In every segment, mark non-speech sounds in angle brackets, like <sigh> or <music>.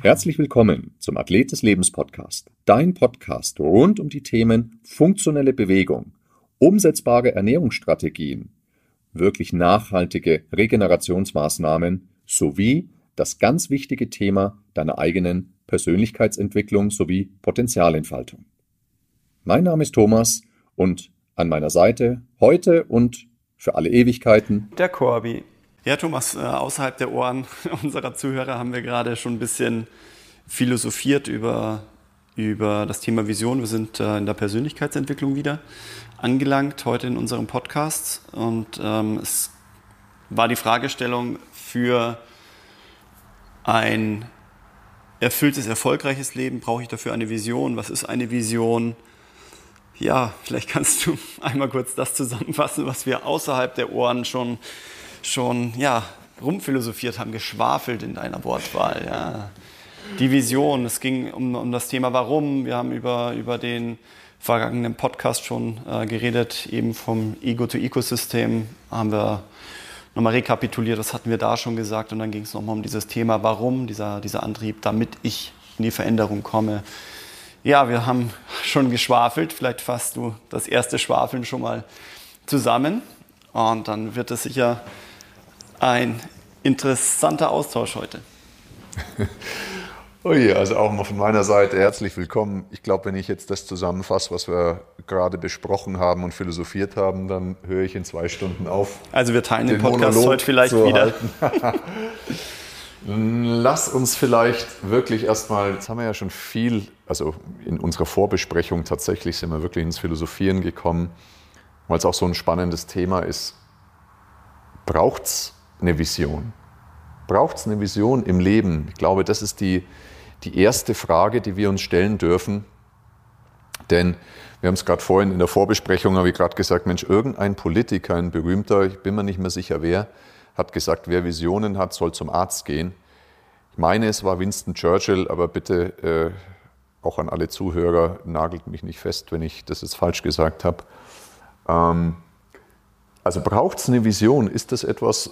Herzlich willkommen zum Athlet des Lebens Podcast, dein Podcast rund um die Themen funktionelle Bewegung, umsetzbare Ernährungsstrategien, wirklich nachhaltige Regenerationsmaßnahmen sowie das ganz wichtige Thema deiner eigenen Persönlichkeitsentwicklung sowie Potenzialentfaltung. Mein Name ist Thomas und an meiner Seite heute und für alle Ewigkeiten der Corby. Ja, Thomas, äh, außerhalb der Ohren <laughs> unserer Zuhörer haben wir gerade schon ein bisschen philosophiert über, über das Thema Vision. Wir sind äh, in der Persönlichkeitsentwicklung wieder angelangt, heute in unserem Podcast. Und ähm, es war die Fragestellung für ein erfülltes, erfolgreiches Leben, brauche ich dafür eine Vision? Was ist eine Vision? Ja, vielleicht kannst du <laughs> einmal kurz das zusammenfassen, was wir außerhalb der Ohren schon schon ja, rumphilosophiert haben, geschwafelt in deiner Wortwahl. Ja. Die Vision, es ging um, um das Thema Warum. Wir haben über, über den vergangenen Podcast schon äh, geredet, eben vom Ego-to-Ecosystem haben wir nochmal rekapituliert, das hatten wir da schon gesagt und dann ging es nochmal um dieses Thema Warum, dieser, dieser Antrieb, damit ich in die Veränderung komme. Ja, wir haben schon geschwafelt, vielleicht fasst du das erste Schwafeln schon mal zusammen und dann wird es sicher ein interessanter Austausch heute. <laughs> Ui, also auch mal von meiner Seite herzlich willkommen. Ich glaube, wenn ich jetzt das zusammenfasse, was wir gerade besprochen haben und philosophiert haben, dann höre ich in zwei Stunden auf. Also wir teilen den, den Podcast Monolog heute vielleicht wieder. <laughs> <laughs> Lass uns vielleicht wirklich erstmal, jetzt haben wir ja schon viel, also in unserer Vorbesprechung tatsächlich sind wir wirklich ins Philosophieren gekommen, weil es auch so ein spannendes Thema ist. Braucht es eine Vision? Braucht es eine Vision im Leben? Ich glaube, das ist die, die erste Frage, die wir uns stellen dürfen. Denn wir haben es gerade vorhin in der Vorbesprechung, habe ich gerade gesagt, Mensch, irgendein Politiker, ein berühmter, ich bin mir nicht mehr sicher wer, hat gesagt, wer Visionen hat, soll zum Arzt gehen. Ich meine, es war Winston Churchill, aber bitte äh, auch an alle Zuhörer, nagelt mich nicht fest, wenn ich das jetzt falsch gesagt habe. Ähm, also braucht es eine Vision? Ist das etwas,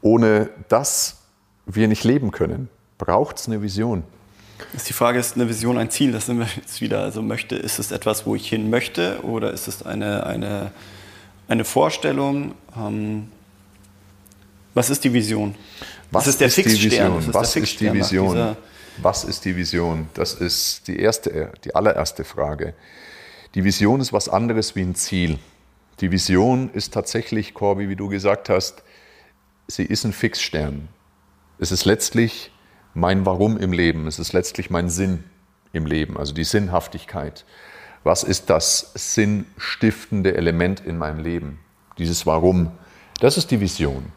ohne das wir nicht leben können. Braucht es eine Vision? Ist die Frage, ist eine Vision ein Ziel? Das sind wir jetzt wieder. Also möchte, ist es etwas, wo ich hin möchte oder ist es eine, eine, eine Vorstellung? Ähm, was ist die Vision? Was ist der ist Fixstern. Was ist die Vision? Was ist die Vision? Das ist die erste, die allererste Frage. Die Vision ist was anderes wie ein Ziel. Die Vision ist tatsächlich, Corby, wie du gesagt hast, sie ist ein Fixstern. Es ist letztlich mein Warum im Leben. Es ist letztlich mein Sinn im Leben, also die Sinnhaftigkeit. Was ist das sinnstiftende Element in meinem Leben? Dieses Warum. Das ist die Vision.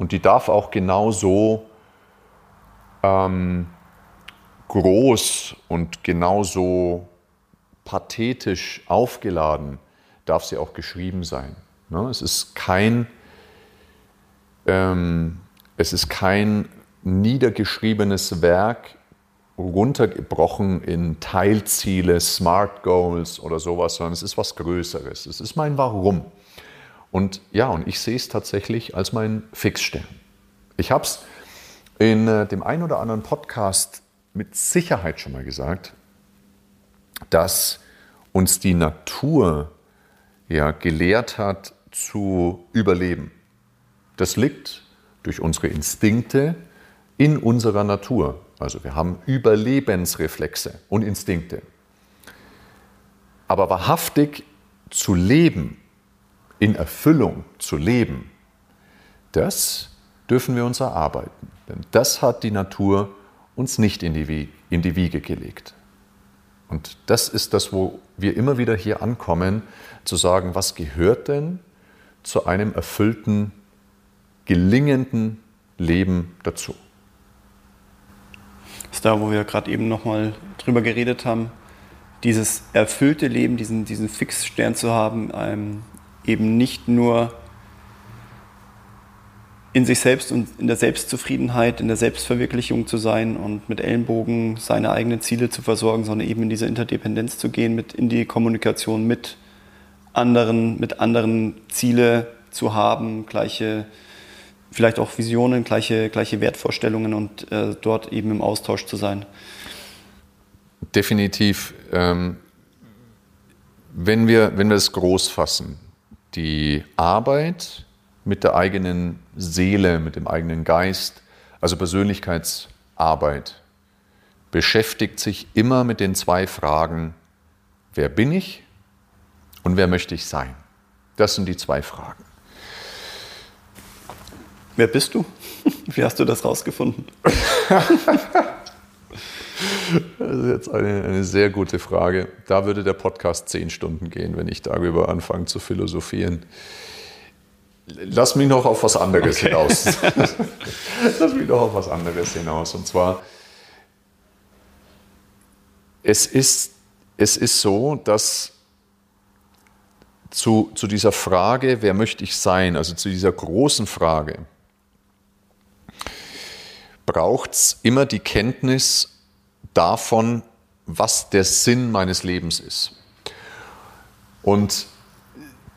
Und die darf auch genauso ähm, groß und genauso pathetisch aufgeladen, darf sie auch geschrieben sein. Ne? Es ist kein ähm, es ist kein niedergeschriebenes Werk, runtergebrochen in Teilziele, Smart Goals oder sowas, sondern es ist was Größeres. Es ist mein Warum. Und ja, und ich sehe es tatsächlich als mein Fixstern. Ich habe es in äh, dem einen oder anderen Podcast mit Sicherheit schon mal gesagt, dass uns die Natur ja gelehrt hat zu überleben. Das liegt durch unsere Instinkte in unserer Natur. Also wir haben Überlebensreflexe und Instinkte. Aber wahrhaftig zu leben, in Erfüllung zu leben, das dürfen wir uns erarbeiten. Denn das hat die Natur uns nicht in die, in die Wiege gelegt. Und das ist das, wo wir immer wieder hier ankommen, zu sagen, was gehört denn zu einem erfüllten gelingenden Leben dazu. Das ist da, wo wir gerade eben nochmal drüber geredet haben, dieses erfüllte Leben, diesen, diesen Fixstern zu haben, ähm, eben nicht nur in sich selbst und in der Selbstzufriedenheit, in der Selbstverwirklichung zu sein und mit Ellenbogen seine eigenen Ziele zu versorgen, sondern eben in diese Interdependenz zu gehen, mit in die Kommunikation mit anderen, mit anderen Ziele zu haben, gleiche, vielleicht auch Visionen, gleiche, gleiche Wertvorstellungen und äh, dort eben im Austausch zu sein. Definitiv. Ähm, wenn, wir, wenn wir es groß fassen, die Arbeit, mit der eigenen Seele, mit dem eigenen Geist, also Persönlichkeitsarbeit, beschäftigt sich immer mit den zwei Fragen, wer bin ich und wer möchte ich sein? Das sind die zwei Fragen. Wer bist du? <laughs> Wie hast du das rausgefunden? <laughs> Das ist jetzt eine, eine, sehr gute Frage. Da würde der Podcast zehn Stunden gehen, wenn ich darüber anfange zu philosophieren. Lass mich noch auf was anderes okay. hinaus. <laughs> Lass mich noch auf was anderes hinaus. Und zwar, es ist, es ist so, dass zu, zu dieser Frage, wer möchte ich sein, also zu dieser großen Frage, braucht es immer die Kenntnis davon, was der Sinn meines Lebens ist. Und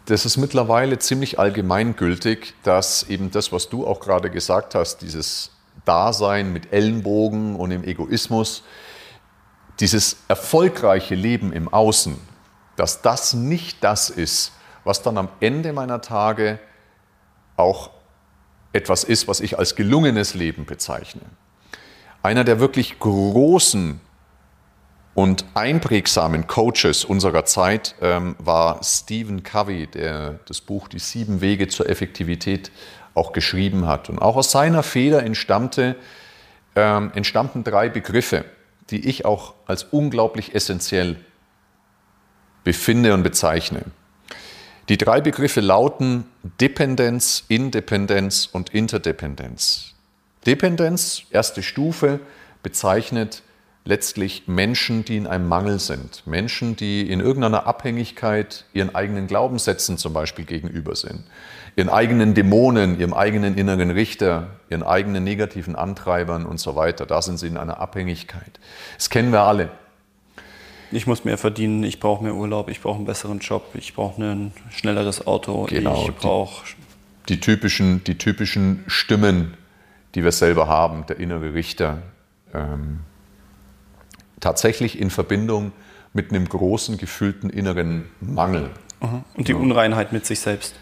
das ist mittlerweile ziemlich allgemeingültig, dass eben das, was du auch gerade gesagt hast, dieses Dasein mit Ellenbogen und im Egoismus, dieses erfolgreiche Leben im Außen, dass das nicht das ist, was dann am Ende meiner Tage auch etwas ist, was ich als gelungenes Leben bezeichne. Einer der wirklich großen und einprägsamen Coaches unserer Zeit ähm, war Stephen Covey, der das Buch Die sieben Wege zur Effektivität auch geschrieben hat. Und auch aus seiner Feder entstammte, ähm, entstammten drei Begriffe, die ich auch als unglaublich essentiell befinde und bezeichne. Die drei Begriffe lauten Dependenz, Independenz und Interdependenz. Dependenz, erste Stufe, bezeichnet letztlich Menschen, die in einem Mangel sind, Menschen, die in irgendeiner Abhängigkeit ihren eigenen Glaubenssätzen zum Beispiel gegenüber sind, ihren eigenen Dämonen, ihrem eigenen inneren Richter, ihren eigenen negativen Antreibern und so weiter. Da sind sie in einer Abhängigkeit. Das kennen wir alle. Ich muss mehr verdienen, ich brauche mehr Urlaub, ich brauche einen besseren Job, ich brauche ein schnelleres Auto, genau, ich brauche... Die, die, typischen, die typischen Stimmen, die wir selber haben, der innere Richter, ähm, tatsächlich in Verbindung mit einem großen gefühlten inneren Mangel. Und die Unreinheit mit sich selbst.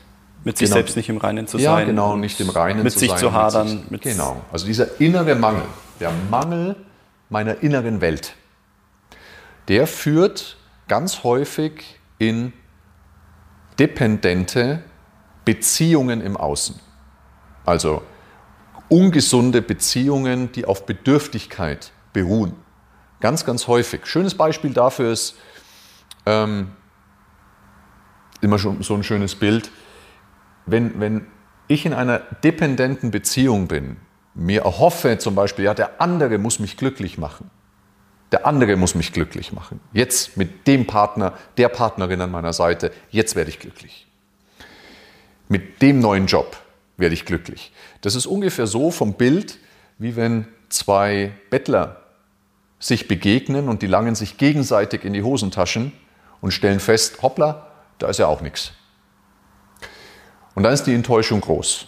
Mit sich genau. selbst nicht im Reinen zu ja, sein. Ja, genau, nicht im Reinen mit zu sich sein. Zu hadern, mit sich, genau, also dieser innere Mangel, der Mangel meiner inneren Welt, der führt ganz häufig in dependente Beziehungen im Außen. Also ungesunde Beziehungen, die auf Bedürftigkeit beruhen. Ganz, ganz häufig. Schönes Beispiel dafür ist ähm, immer schon so ein schönes Bild. Wenn, wenn ich in einer dependenten Beziehung bin, mir erhoffe zum Beispiel, ja, der andere muss mich glücklich machen. Der andere muss mich glücklich machen. Jetzt mit dem Partner, der Partnerin an meiner Seite, jetzt werde ich glücklich. Mit dem neuen Job werde ich glücklich. Das ist ungefähr so vom Bild, wie wenn zwei Bettler sich begegnen und die langen sich gegenseitig in die Hosentaschen und stellen fest, hoppla, da ist ja auch nichts. Und dann ist die Enttäuschung groß.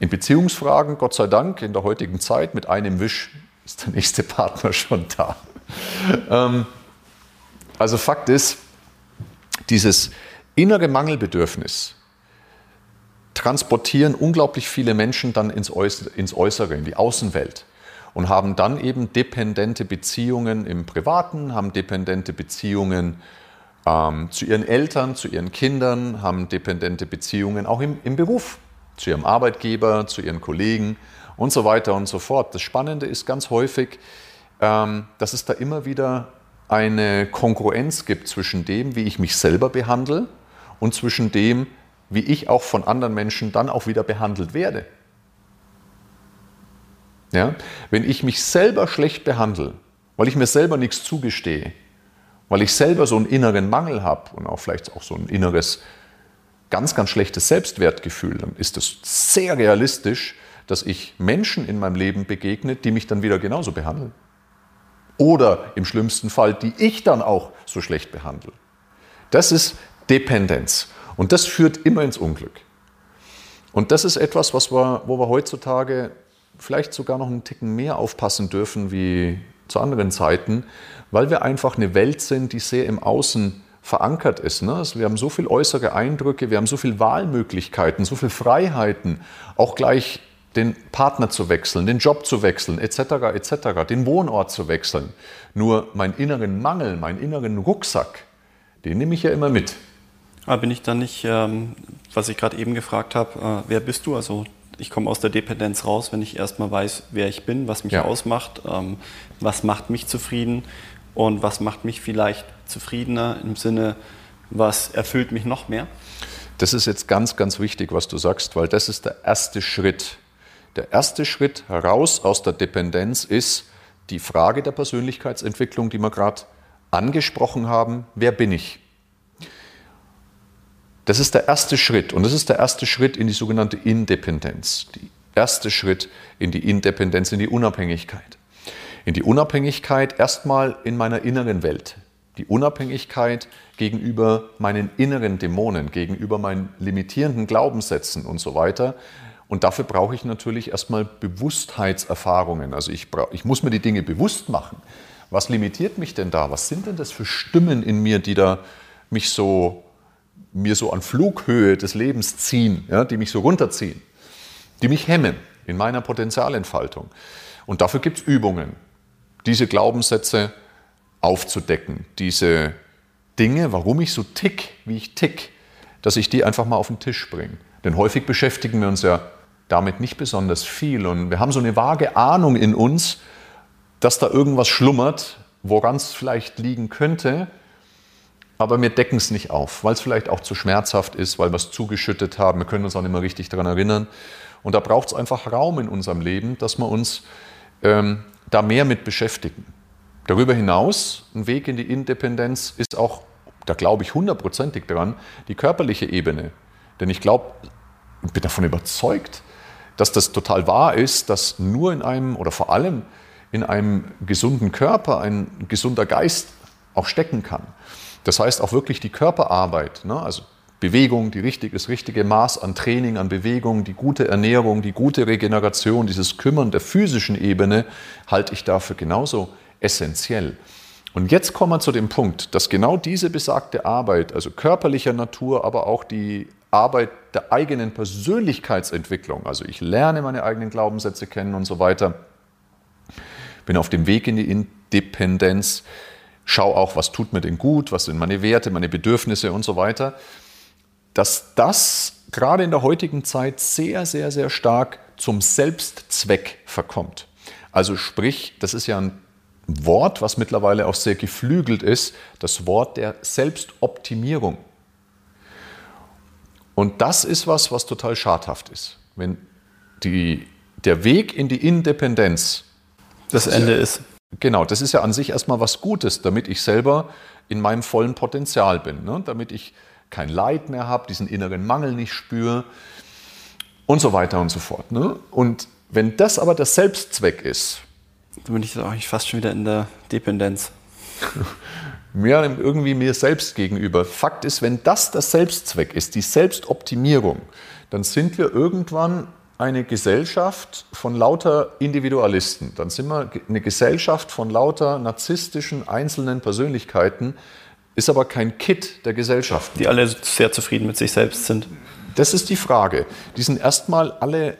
In Beziehungsfragen, Gott sei Dank, in der heutigen Zeit, mit einem Wisch ist der nächste Partner schon da. Ähm, also Fakt ist, dieses innere Mangelbedürfnis transportieren unglaublich viele Menschen dann ins Äußere, in die Außenwelt und haben dann eben dependente Beziehungen im Privaten, haben dependente Beziehungen ähm, zu ihren Eltern, zu ihren Kindern, haben dependente Beziehungen auch im, im Beruf, zu ihrem Arbeitgeber, zu ihren Kollegen und so weiter und so fort. Das Spannende ist ganz häufig, ähm, dass es da immer wieder eine Konkurrenz gibt zwischen dem, wie ich mich selber behandle und zwischen dem, wie ich auch von anderen Menschen dann auch wieder behandelt werde. Ja? Wenn ich mich selber schlecht behandle, weil ich mir selber nichts zugestehe, weil ich selber so einen inneren Mangel habe und auch vielleicht auch so ein inneres, ganz, ganz schlechtes Selbstwertgefühl, dann ist es sehr realistisch, dass ich Menschen in meinem Leben begegne, die mich dann wieder genauso behandeln. Oder im schlimmsten Fall, die ich dann auch so schlecht behandle. Das ist Dependenz. Und das führt immer ins Unglück. Und das ist etwas, was wir, wo wir heutzutage vielleicht sogar noch einen Ticken mehr aufpassen dürfen wie zu anderen Zeiten, weil wir einfach eine Welt sind, die sehr im Außen verankert ist. Ne? Also wir haben so viele äußere Eindrücke, wir haben so viele Wahlmöglichkeiten, so viele Freiheiten, auch gleich den Partner zu wechseln, den Job zu wechseln, etc., etc., den Wohnort zu wechseln. Nur meinen inneren Mangel, meinen inneren Rucksack, den nehme ich ja immer mit. Aber bin ich dann nicht, ähm, was ich gerade eben gefragt habe, äh, wer bist du? Also ich komme aus der Dependenz raus, wenn ich erstmal weiß, wer ich bin, was mich ja. ausmacht, ähm, was macht mich zufrieden und was macht mich vielleicht zufriedener im Sinne, was erfüllt mich noch mehr? Das ist jetzt ganz, ganz wichtig, was du sagst, weil das ist der erste Schritt. Der erste Schritt heraus aus der Dependenz ist die Frage der Persönlichkeitsentwicklung, die wir gerade angesprochen haben. Wer bin ich? Das ist der erste Schritt und das ist der erste Schritt in die sogenannte Independenz. Der erste Schritt in die Independenz, in die Unabhängigkeit. In die Unabhängigkeit erstmal in meiner inneren Welt. Die Unabhängigkeit gegenüber meinen inneren Dämonen, gegenüber meinen limitierenden Glaubenssätzen und so weiter. Und dafür brauche ich natürlich erstmal Bewusstheitserfahrungen. Also ich, brauch, ich muss mir die Dinge bewusst machen. Was limitiert mich denn da? Was sind denn das für Stimmen in mir, die da mich so mir so an Flughöhe des Lebens ziehen, ja, die mich so runterziehen, die mich hemmen in meiner Potenzialentfaltung. Und dafür gibt es Übungen, diese Glaubenssätze aufzudecken, diese Dinge, warum ich so tick, wie ich tick, dass ich die einfach mal auf den Tisch bringe. Denn häufig beschäftigen wir uns ja damit nicht besonders viel und wir haben so eine vage Ahnung in uns, dass da irgendwas schlummert, woran es vielleicht liegen könnte, aber wir decken es nicht auf, weil es vielleicht auch zu schmerzhaft ist, weil wir es zugeschüttet haben. Wir können uns auch nicht mehr richtig daran erinnern. Und da braucht es einfach Raum in unserem Leben, dass wir uns ähm, da mehr mit beschäftigen. Darüber hinaus, ein Weg in die Independenz ist auch, da glaube ich hundertprozentig dran, die körperliche Ebene. Denn ich glaube, ich bin davon überzeugt, dass das total wahr ist, dass nur in einem oder vor allem in einem gesunden Körper ein gesunder Geist auch stecken kann. Das heißt auch wirklich die Körperarbeit, ne? also Bewegung, die richtig, das richtige Maß an Training, an Bewegung, die gute Ernährung, die gute Regeneration, dieses Kümmern der physischen Ebene halte ich dafür genauso essentiell. Und jetzt kommen wir zu dem Punkt, dass genau diese besagte Arbeit, also körperlicher Natur, aber auch die Arbeit der eigenen Persönlichkeitsentwicklung, also ich lerne meine eigenen Glaubenssätze kennen und so weiter, bin auf dem Weg in die Independenz, Schau auch, was tut mir denn gut, was sind meine Werte, meine Bedürfnisse und so weiter. Dass das gerade in der heutigen Zeit sehr, sehr, sehr stark zum Selbstzweck verkommt. Also sprich, das ist ja ein Wort, was mittlerweile auch sehr geflügelt ist, das Wort der Selbstoptimierung. Und das ist was, was total schadhaft ist. Wenn die, der Weg in die Independenz das Ende ist. Genau, das ist ja an sich erstmal was Gutes, damit ich selber in meinem vollen Potenzial bin, ne? damit ich kein Leid mehr habe, diesen inneren Mangel nicht spüre und so weiter und so fort. Ne? Und wenn das aber der Selbstzweck ist, dann bin ich eigentlich fast schon wieder in der Dependenz. <laughs> Mehr irgendwie mir selbst gegenüber. Fakt ist, wenn das der Selbstzweck ist, die Selbstoptimierung, dann sind wir irgendwann eine Gesellschaft von lauter Individualisten. Dann sind wir eine Gesellschaft von lauter narzisstischen einzelnen Persönlichkeiten, ist aber kein Kit der Gesellschaft. Die alle sehr zufrieden mit sich selbst sind. Das ist die Frage. Die sind erstmal alle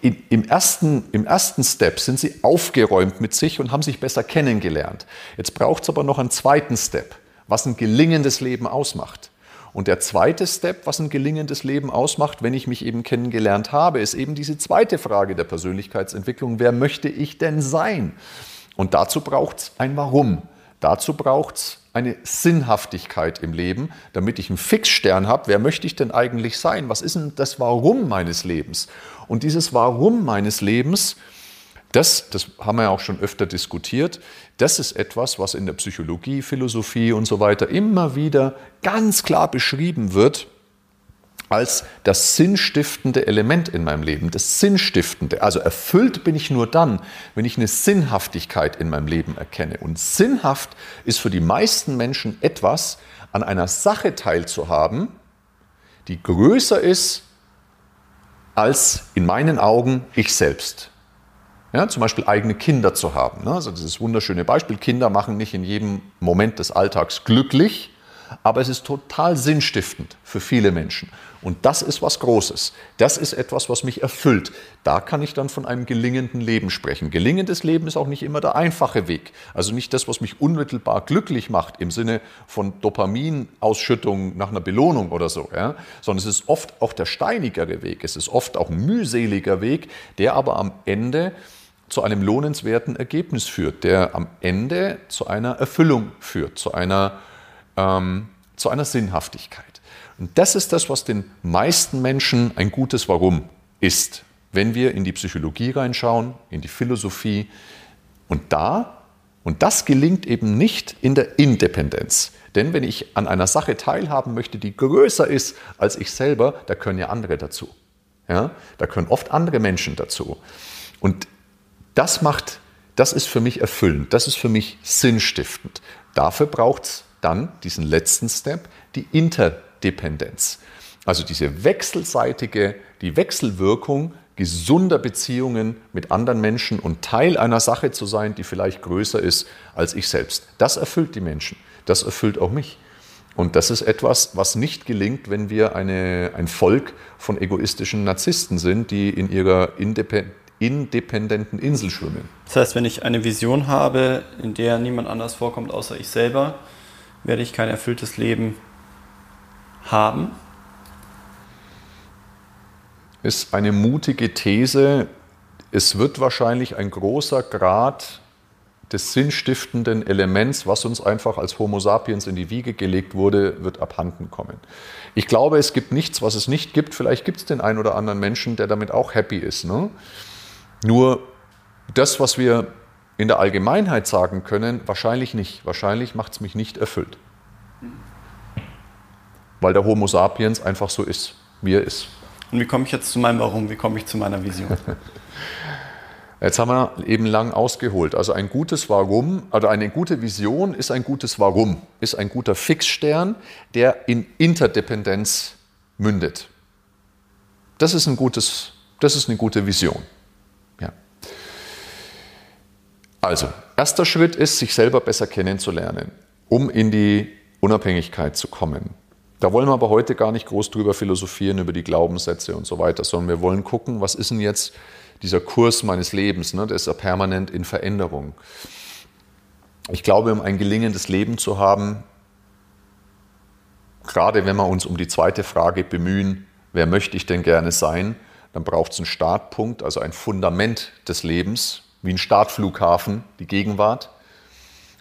im ersten, im ersten Step sind sie aufgeräumt mit sich und haben sich besser kennengelernt. Jetzt braucht es aber noch einen zweiten Step, was ein gelingendes Leben ausmacht. Und der zweite Step, was ein gelingendes Leben ausmacht, wenn ich mich eben kennengelernt habe, ist eben diese zweite Frage der Persönlichkeitsentwicklung. Wer möchte ich denn sein? Und dazu braucht es ein Warum. Dazu braucht es eine Sinnhaftigkeit im Leben, damit ich einen Fixstern habe. Wer möchte ich denn eigentlich sein? Was ist denn das Warum meines Lebens? Und dieses Warum meines Lebens, das, das haben wir ja auch schon öfter diskutiert, das ist etwas, was in der Psychologie, Philosophie und so weiter immer wieder ganz klar beschrieben wird als das sinnstiftende Element in meinem Leben, das Sinnstiftende. Also erfüllt bin ich nur dann, wenn ich eine Sinnhaftigkeit in meinem Leben erkenne. Und sinnhaft ist für die meisten Menschen etwas, an einer Sache teilzuhaben, die größer ist als in meinen Augen ich selbst. Ja, zum Beispiel eigene Kinder zu haben. Ne? Also dieses wunderschöne Beispiel, Kinder machen nicht in jedem Moment des Alltags glücklich, aber es ist total sinnstiftend für viele Menschen. Und das ist was Großes. Das ist etwas, was mich erfüllt. Da kann ich dann von einem gelingenden Leben sprechen. Gelingendes Leben ist auch nicht immer der einfache Weg. Also nicht das, was mich unmittelbar glücklich macht im Sinne von Dopaminausschüttung nach einer Belohnung oder so, ja? sondern es ist oft auch der steinigere Weg. Es ist oft auch ein mühseliger Weg, der aber am Ende zu einem lohnenswerten Ergebnis führt, der am Ende zu einer Erfüllung führt, zu einer, ähm, zu einer Sinnhaftigkeit. Und das ist das, was den meisten Menschen ein gutes Warum ist. Wenn wir in die Psychologie reinschauen, in die Philosophie und da, und das gelingt eben nicht in der Independenz. Denn wenn ich an einer Sache teilhaben möchte, die größer ist als ich selber, da können ja andere dazu. Ja? Da können oft andere Menschen dazu. Und das macht, das ist für mich erfüllend, das ist für mich sinnstiftend. Dafür braucht es dann diesen letzten Step, die Interdependenz. Dependenz. Also diese wechselseitige, die Wechselwirkung gesunder Beziehungen mit anderen Menschen und Teil einer Sache zu sein, die vielleicht größer ist als ich selbst. Das erfüllt die Menschen. Das erfüllt auch mich. Und das ist etwas, was nicht gelingt, wenn wir eine, ein Volk von egoistischen Narzissten sind, die in ihrer independenten Insel schwimmen. Das heißt, wenn ich eine Vision habe, in der niemand anders vorkommt außer ich selber, werde ich kein erfülltes Leben haben? Ist eine mutige These. Es wird wahrscheinlich ein großer Grad des sinnstiftenden Elements, was uns einfach als Homo sapiens in die Wiege gelegt wurde, wird abhanden kommen. Ich glaube, es gibt nichts, was es nicht gibt. Vielleicht gibt es den einen oder anderen Menschen, der damit auch happy ist. Ne? Nur das, was wir in der Allgemeinheit sagen können, wahrscheinlich nicht. Wahrscheinlich macht es mich nicht erfüllt weil der Homo sapiens einfach so ist, wie er ist. Und wie komme ich jetzt zu meinem Warum? Wie komme ich zu meiner Vision? <laughs> Jetzt haben wir eben lang ausgeholt. Also ein gutes Warum, oder eine gute Vision ist ein gutes Warum, ist ein guter Fixstern, der in Interdependenz mündet. Das ist, ein gutes, das ist eine gute Vision. Ja. Also, erster Schritt ist, sich selber besser kennenzulernen, um in die Unabhängigkeit zu kommen. Da wollen wir aber heute gar nicht groß drüber philosophieren, über die Glaubenssätze und so weiter, sondern wir wollen gucken, was ist denn jetzt dieser Kurs meines Lebens, ne? der ist ja permanent in Veränderung. Ich glaube, um ein gelingendes Leben zu haben, gerade wenn wir uns um die zweite Frage bemühen, wer möchte ich denn gerne sein, dann braucht es einen Startpunkt, also ein Fundament des Lebens, wie ein Startflughafen, die Gegenwart.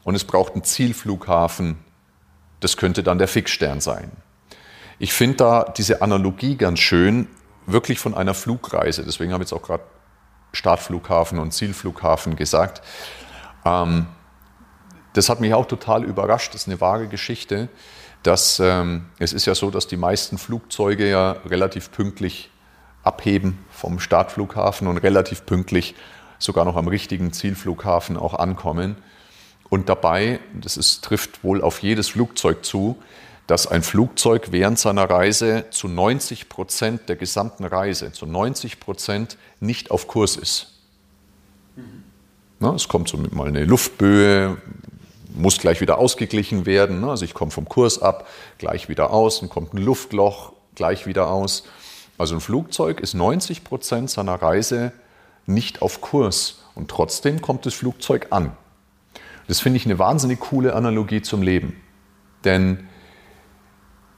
Und es braucht einen Zielflughafen, das könnte dann der Fixstern sein. Ich finde da diese Analogie ganz schön, wirklich von einer Flugreise. Deswegen habe ich jetzt auch gerade Startflughafen und Zielflughafen gesagt. Ähm, das hat mich auch total überrascht. Das ist eine wahre Geschichte. Dass, ähm, es ist ja so, dass die meisten Flugzeuge ja relativ pünktlich abheben vom Startflughafen und relativ pünktlich sogar noch am richtigen Zielflughafen auch ankommen. Und dabei, das ist, trifft wohl auf jedes Flugzeug zu, dass ein Flugzeug während seiner Reise zu 90 Prozent der gesamten Reise, zu 90 Prozent nicht auf Kurs ist. Na, es kommt so mal eine Luftböe, muss gleich wieder ausgeglichen werden. Also ich komme vom Kurs ab, gleich wieder aus, dann kommt ein Luftloch, gleich wieder aus. Also ein Flugzeug ist 90 Prozent seiner Reise nicht auf Kurs und trotzdem kommt das Flugzeug an. Das finde ich eine wahnsinnig coole Analogie zum Leben. Denn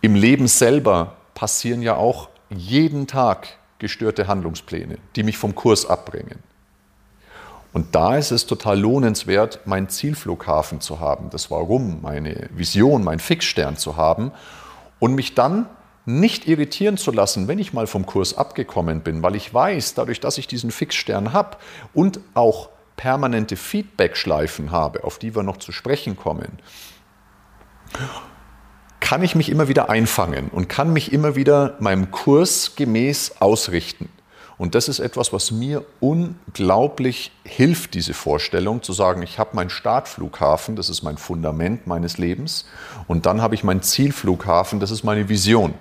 im Leben selber passieren ja auch jeden Tag gestörte Handlungspläne, die mich vom Kurs abbringen. Und da ist es total lohnenswert, meinen Zielflughafen zu haben, das Warum, meine Vision, mein Fixstern zu haben und mich dann nicht irritieren zu lassen, wenn ich mal vom Kurs abgekommen bin, weil ich weiß, dadurch, dass ich diesen Fixstern habe und auch permanente Feedback-Schleifen habe, auf die wir noch zu sprechen kommen, kann ich mich immer wieder einfangen und kann mich immer wieder meinem Kurs gemäß ausrichten. Und das ist etwas, was mir unglaublich hilft, diese Vorstellung, zu sagen, ich habe meinen Startflughafen, das ist mein Fundament meines Lebens, und dann habe ich meinen Zielflughafen, das ist meine Vision.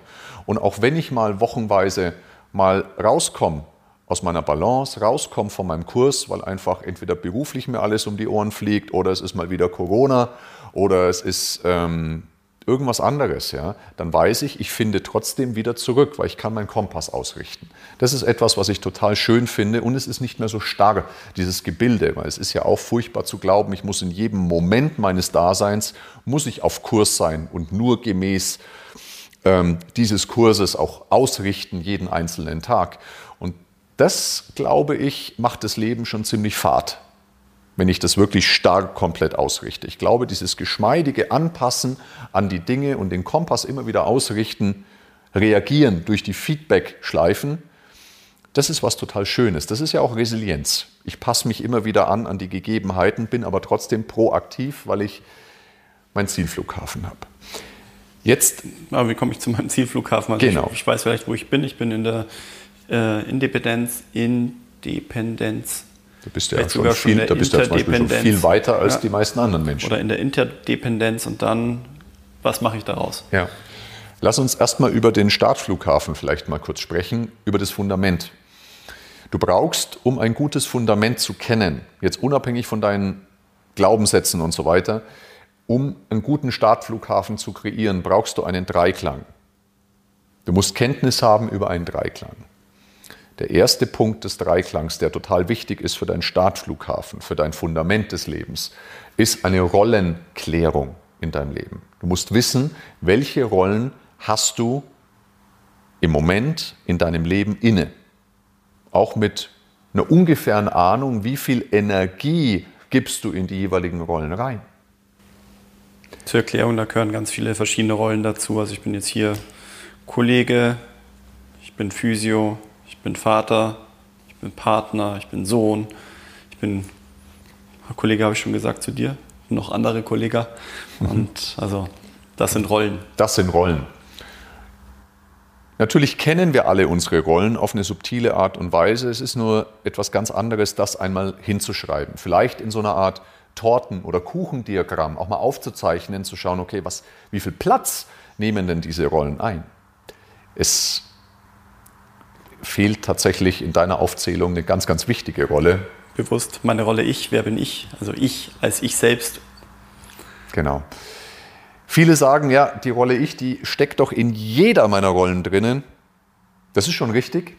Und auch wenn ich mal wochenweise mal rauskomme aus meiner Balance, rauskomme von meinem Kurs, weil einfach entweder beruflich mir alles um die Ohren fliegt oder es ist mal wieder Corona oder es ist ähm, irgendwas anderes, ja, dann weiß ich, ich finde trotzdem wieder zurück, weil ich kann meinen Kompass ausrichten. Das ist etwas, was ich total schön finde und es ist nicht mehr so starr, dieses Gebilde, weil es ist ja auch furchtbar zu glauben, ich muss in jedem Moment meines Daseins, muss ich auf Kurs sein und nur gemäß ähm, dieses Kurses auch ausrichten, jeden einzelnen Tag. Und das, glaube ich, macht das Leben schon ziemlich fad wenn ich das wirklich stark komplett ausrichte. Ich glaube, dieses geschmeidige Anpassen an die Dinge und den Kompass immer wieder ausrichten, reagieren durch die Feedback-Schleifen, das ist was total Schönes. Das ist ja auch Resilienz. Ich passe mich immer wieder an an die Gegebenheiten, bin aber trotzdem proaktiv, weil ich meinen Zielflughafen habe. Jetzt. Aber wie komme ich zu meinem Zielflughafen? Also genau. Ich, ich, weiß vielleicht, wo ich bin. Ich bin in der äh, Independenz, Independenz da bist du ja schon viel, da bist du ja zum Beispiel schon viel weiter als ja. die meisten anderen Menschen. Oder in der Interdependenz und dann, was mache ich daraus? Ja. Lass uns erstmal über den Startflughafen vielleicht mal kurz sprechen, über das Fundament. Du brauchst, um ein gutes Fundament zu kennen, jetzt unabhängig von deinen Glaubenssätzen und so weiter, um einen guten Startflughafen zu kreieren, brauchst du einen Dreiklang. Du musst Kenntnis haben über einen Dreiklang. Der erste Punkt des Dreiklangs, der total wichtig ist für deinen Startflughafen, für dein Fundament des Lebens, ist eine Rollenklärung in deinem Leben. Du musst wissen, welche Rollen hast du im Moment in deinem Leben inne. Auch mit einer ungefähren Ahnung, wie viel Energie gibst du in die jeweiligen Rollen rein. Zur Erklärung, da gehören ganz viele verschiedene Rollen dazu. Also ich bin jetzt hier Kollege, ich bin Physio, bin Vater, ich bin Partner, ich bin Sohn, ich bin, Kollege habe ich schon gesagt zu dir, noch andere Kollegen. <laughs> Und also das sind Rollen. Das sind Rollen. Natürlich kennen wir alle unsere Rollen auf eine subtile Art und Weise. Es ist nur etwas ganz anderes, das einmal hinzuschreiben. Vielleicht in so einer Art Torten- oder Kuchendiagramm auch mal aufzuzeichnen, zu schauen, okay, was, wie viel Platz nehmen denn diese Rollen ein? Es fehlt tatsächlich in deiner Aufzählung eine ganz, ganz wichtige Rolle. Bewusst, meine Rolle ich, wer bin ich? Also ich als ich selbst. Genau. Viele sagen, ja, die Rolle ich, die steckt doch in jeder meiner Rollen drinnen. Das ist schon richtig.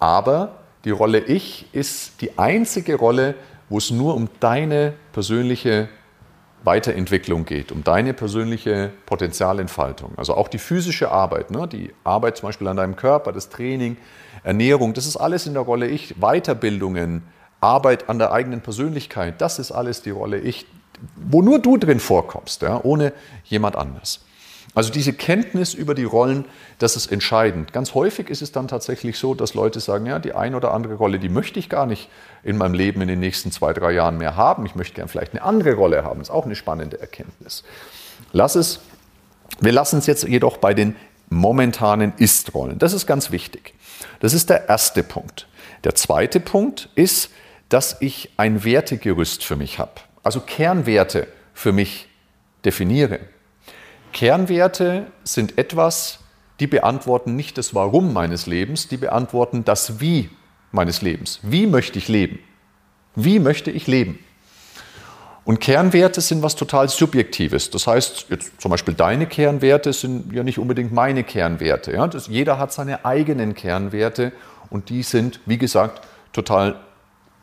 Aber die Rolle ich ist die einzige Rolle, wo es nur um deine persönliche Weiterentwicklung geht, um deine persönliche Potenzialentfaltung. Also auch die physische Arbeit, ne? die Arbeit zum Beispiel an deinem Körper, das Training, Ernährung, das ist alles in der Rolle Ich. Weiterbildungen, Arbeit an der eigenen Persönlichkeit, das ist alles die Rolle Ich, wo nur du drin vorkommst, ja? ohne jemand anders. Also diese Kenntnis über die Rollen, das ist entscheidend. Ganz häufig ist es dann tatsächlich so, dass Leute sagen, ja, die eine oder andere Rolle, die möchte ich gar nicht in meinem Leben in den nächsten zwei, drei Jahren mehr haben. Ich möchte gerne vielleicht eine andere Rolle haben. Das ist auch eine spannende Erkenntnis. Lass es, wir lassen es jetzt jedoch bei den momentanen Ist-Rollen. Das ist ganz wichtig. Das ist der erste Punkt. Der zweite Punkt ist, dass ich ein Wertegerüst für mich habe. Also Kernwerte für mich definiere. Kernwerte sind etwas, die beantworten nicht das Warum meines Lebens, die beantworten das Wie meines Lebens. Wie möchte ich leben? Wie möchte ich leben? Und Kernwerte sind was total Subjektives. Das heißt, jetzt zum Beispiel deine Kernwerte sind ja nicht unbedingt meine Kernwerte. Ja? Das, jeder hat seine eigenen Kernwerte und die sind, wie gesagt, total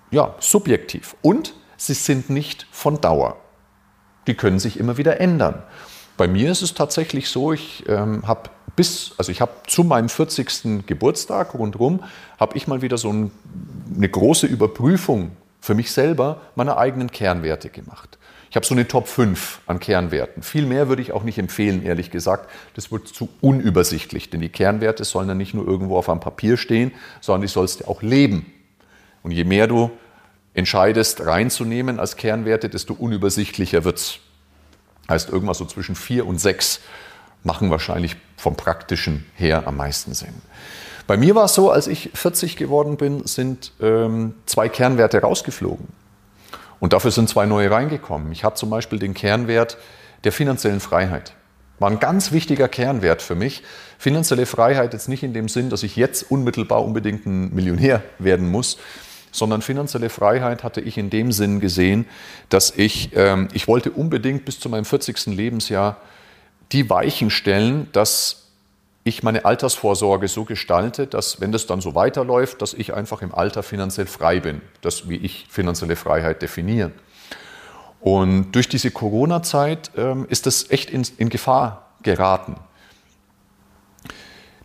ja, subjektiv. Und sie sind nicht von Dauer. Die können sich immer wieder ändern. Bei mir ist es tatsächlich so, ich ähm, habe bis, also ich habe zu meinem 40. Geburtstag rundherum, habe ich mal wieder so ein, eine große Überprüfung für mich selber meiner eigenen Kernwerte gemacht. Ich habe so eine Top 5 an Kernwerten. Viel mehr würde ich auch nicht empfehlen, ehrlich gesagt. Das wird zu unübersichtlich, denn die Kernwerte sollen ja nicht nur irgendwo auf einem Papier stehen, sondern die sollst du auch leben. Und je mehr du entscheidest reinzunehmen als Kernwerte, desto unübersichtlicher wird es heißt irgendwas so zwischen vier und sechs machen wahrscheinlich vom praktischen her am meisten Sinn. Bei mir war es so, als ich 40 geworden bin, sind ähm, zwei Kernwerte rausgeflogen. Und dafür sind zwei neue reingekommen. Ich hatte zum Beispiel den Kernwert der finanziellen Freiheit. War ein ganz wichtiger Kernwert für mich. Finanzielle Freiheit jetzt nicht in dem Sinn, dass ich jetzt unmittelbar unbedingt ein Millionär werden muss, sondern finanzielle Freiheit hatte ich in dem Sinn gesehen, dass ich, ähm, ich wollte unbedingt bis zu meinem 40. Lebensjahr die Weichen stellen, dass ich meine Altersvorsorge so gestalte, dass, wenn das dann so weiterläuft, dass ich einfach im Alter finanziell frei bin. Das, wie ich finanzielle Freiheit definiere. Und durch diese Corona-Zeit ähm, ist das echt in, in Gefahr geraten.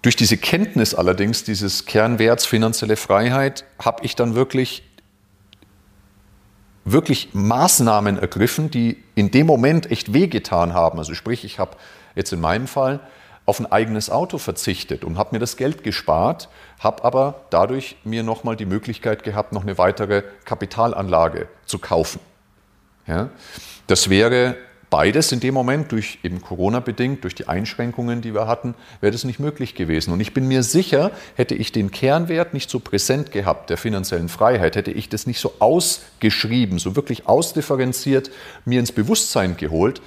Durch diese Kenntnis allerdings dieses Kernwerts finanzielle Freiheit habe ich dann wirklich wirklich Maßnahmen ergriffen, die in dem Moment echt wehgetan haben. Also sprich, ich habe jetzt in meinem Fall auf ein eigenes Auto verzichtet und habe mir das Geld gespart, habe aber dadurch mir nochmal die Möglichkeit gehabt, noch eine weitere Kapitalanlage zu kaufen. Ja? Das wäre beides in dem Moment durch eben Corona bedingt, durch die Einschränkungen, die wir hatten, wäre das nicht möglich gewesen. Und ich bin mir sicher, hätte ich den Kernwert nicht so präsent gehabt, der finanziellen Freiheit, hätte ich das nicht so ausgeschrieben, so wirklich ausdifferenziert mir ins Bewusstsein geholt,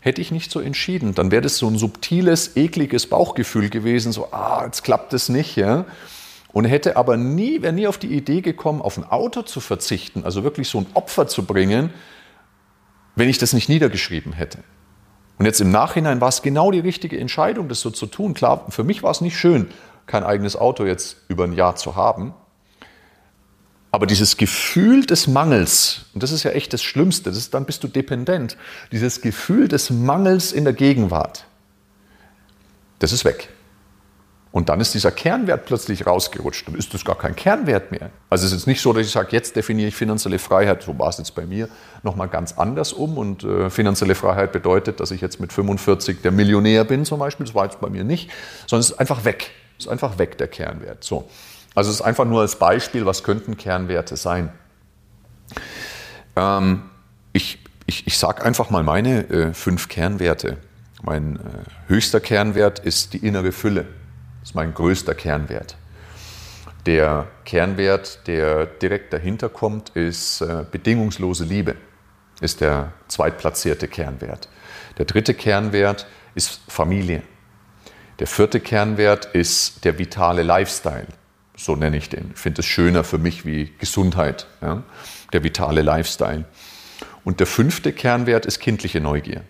hätte ich nicht so entschieden. Dann wäre das so ein subtiles, ekliges Bauchgefühl gewesen, so, ah, jetzt klappt es nicht, ja. Und hätte aber nie, wäre nie auf die Idee gekommen, auf ein Auto zu verzichten, also wirklich so ein Opfer zu bringen, wenn ich das nicht niedergeschrieben hätte. Und jetzt im Nachhinein war es genau die richtige Entscheidung, das so zu tun. Klar, für mich war es nicht schön, kein eigenes Auto jetzt über ein Jahr zu haben. Aber dieses Gefühl des Mangels, und das ist ja echt das Schlimmste, das ist, dann bist du dependent, dieses Gefühl des Mangels in der Gegenwart, das ist weg. Und dann ist dieser Kernwert plötzlich rausgerutscht. Dann ist das gar kein Kernwert mehr. Also es ist jetzt nicht so, dass ich sage, jetzt definiere ich finanzielle Freiheit, so war es jetzt bei mir, nochmal ganz anders um. Und äh, finanzielle Freiheit bedeutet, dass ich jetzt mit 45 der Millionär bin zum Beispiel. Das war jetzt bei mir nicht. Sondern es ist einfach weg. Es ist einfach weg, der Kernwert. So. Also es ist einfach nur als Beispiel, was könnten Kernwerte sein. Ähm, ich ich, ich sage einfach mal meine äh, fünf Kernwerte. Mein äh, höchster Kernwert ist die innere Fülle. Das ist mein größter Kernwert. Der Kernwert, der direkt dahinter kommt, ist äh, bedingungslose Liebe, ist der zweitplatzierte Kernwert. Der dritte Kernwert ist Familie. Der vierte Kernwert ist der vitale Lifestyle. So nenne ich den. Ich finde es schöner für mich wie Gesundheit, ja? der vitale Lifestyle. Und der fünfte Kernwert ist kindliche Neugier.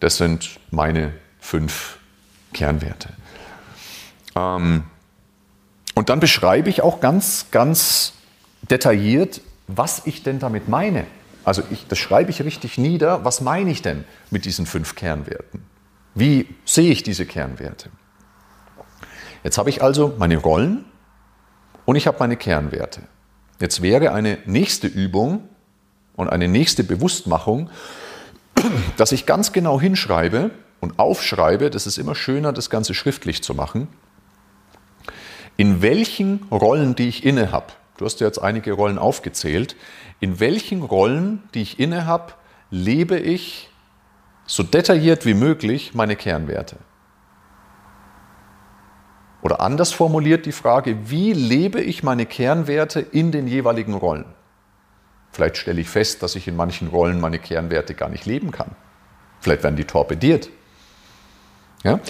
Das sind meine fünf Kernwerte. Ähm, und dann beschreibe ich auch ganz, ganz detailliert, was ich denn damit meine. Also ich, das schreibe ich richtig nieder. Was meine ich denn mit diesen fünf Kernwerten? Wie sehe ich diese Kernwerte? Jetzt habe ich also meine Rollen und ich habe meine Kernwerte. Jetzt wäre eine nächste Übung und eine nächste Bewusstmachung, dass ich ganz genau hinschreibe und aufschreibe, das ist immer schöner, das Ganze schriftlich zu machen, in welchen Rollen, die ich inne habe, du hast ja jetzt einige Rollen aufgezählt, in welchen Rollen, die ich inne habe, lebe ich so detailliert wie möglich meine Kernwerte. Oder anders formuliert die Frage, wie lebe ich meine Kernwerte in den jeweiligen Rollen? Vielleicht stelle ich fest, dass ich in manchen Rollen meine Kernwerte gar nicht leben kann. Vielleicht werden die torpediert. Ja?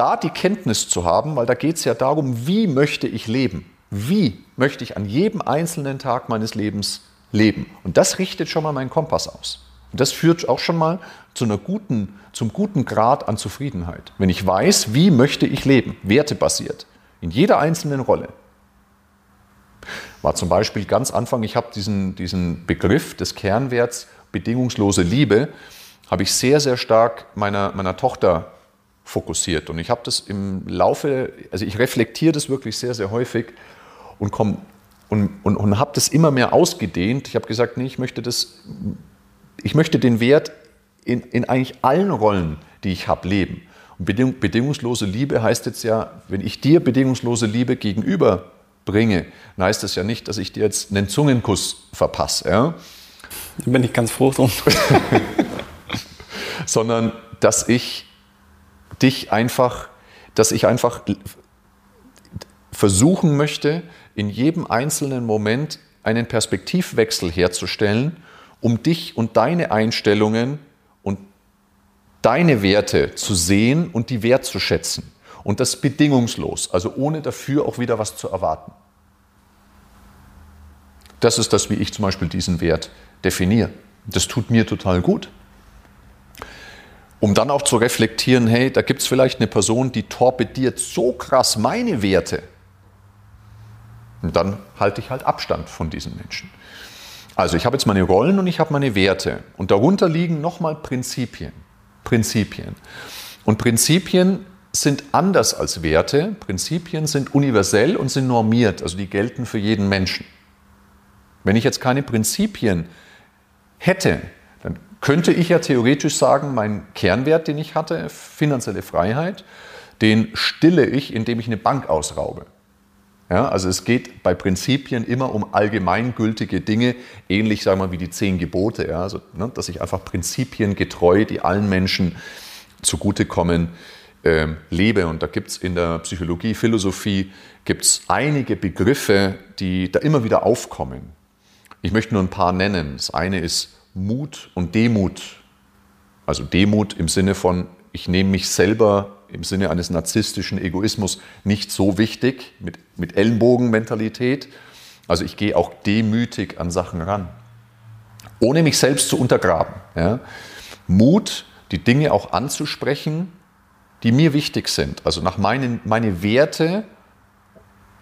Da die Kenntnis zu haben, weil da geht es ja darum, wie möchte ich leben? Wie möchte ich an jedem einzelnen Tag meines Lebens leben? Und das richtet schon mal meinen Kompass aus. Und das führt auch schon mal zu einer guten, zum guten Grad an Zufriedenheit. Wenn ich weiß, wie möchte ich leben, wertebasiert, in jeder einzelnen Rolle. War zum Beispiel ganz Anfang, ich habe diesen, diesen Begriff des Kernwerts bedingungslose Liebe, habe ich sehr, sehr stark meiner, meiner Tochter fokussiert. Und ich habe das im Laufe, also ich reflektiere das wirklich sehr, sehr häufig und komme und, und, und habe das immer mehr ausgedehnt. Ich habe gesagt, nee, ich möchte das, ich möchte den Wert in, in eigentlich allen Rollen, die ich habe, leben. Und beding, bedingungslose Liebe heißt jetzt ja, wenn ich dir bedingungslose Liebe gegenüber bringe, dann heißt das ja nicht, dass ich dir jetzt einen Zungenkuss verpasse. Ja? Da bin ich ganz froh drum. <laughs> Sondern, dass ich dich einfach, dass ich einfach versuchen möchte, in jedem einzelnen Moment einen Perspektivwechsel herzustellen, um dich und deine Einstellungen und deine Werte zu sehen und die wertzuschätzen. Und das bedingungslos, also ohne dafür auch wieder was zu erwarten. Das ist das, wie ich zum Beispiel diesen Wert definiere. Das tut mir total gut. Um dann auch zu reflektieren, hey, da gibt es vielleicht eine Person, die torpediert so krass meine Werte. Und dann halte ich halt Abstand von diesen Menschen. Also ich habe jetzt meine Rollen und ich habe meine Werte. Und darunter liegen nochmal Prinzipien. Prinzipien. Und Prinzipien sind anders als Werte. Prinzipien sind universell und sind normiert, also die gelten für jeden Menschen. Wenn ich jetzt keine Prinzipien hätte, könnte ich ja theoretisch sagen, mein Kernwert, den ich hatte, finanzielle Freiheit, den stille ich, indem ich eine Bank ausraube. Ja, also es geht bei Prinzipien immer um allgemeingültige Dinge, ähnlich sagen wir wie die zehn Gebote, ja, also, ne, dass ich einfach prinzipiengetreu, die allen Menschen zugutekommen, äh, lebe. Und da gibt es in der Psychologie, Philosophie, gibt einige Begriffe, die da immer wieder aufkommen. Ich möchte nur ein paar nennen. Das eine ist Mut und Demut. Also Demut im Sinne von, ich nehme mich selber im Sinne eines narzisstischen Egoismus nicht so wichtig, mit, mit Ellenbogenmentalität. Also ich gehe auch demütig an Sachen ran, ohne mich selbst zu untergraben. Ja. Mut, die Dinge auch anzusprechen, die mir wichtig sind. Also nach meinen meine Werte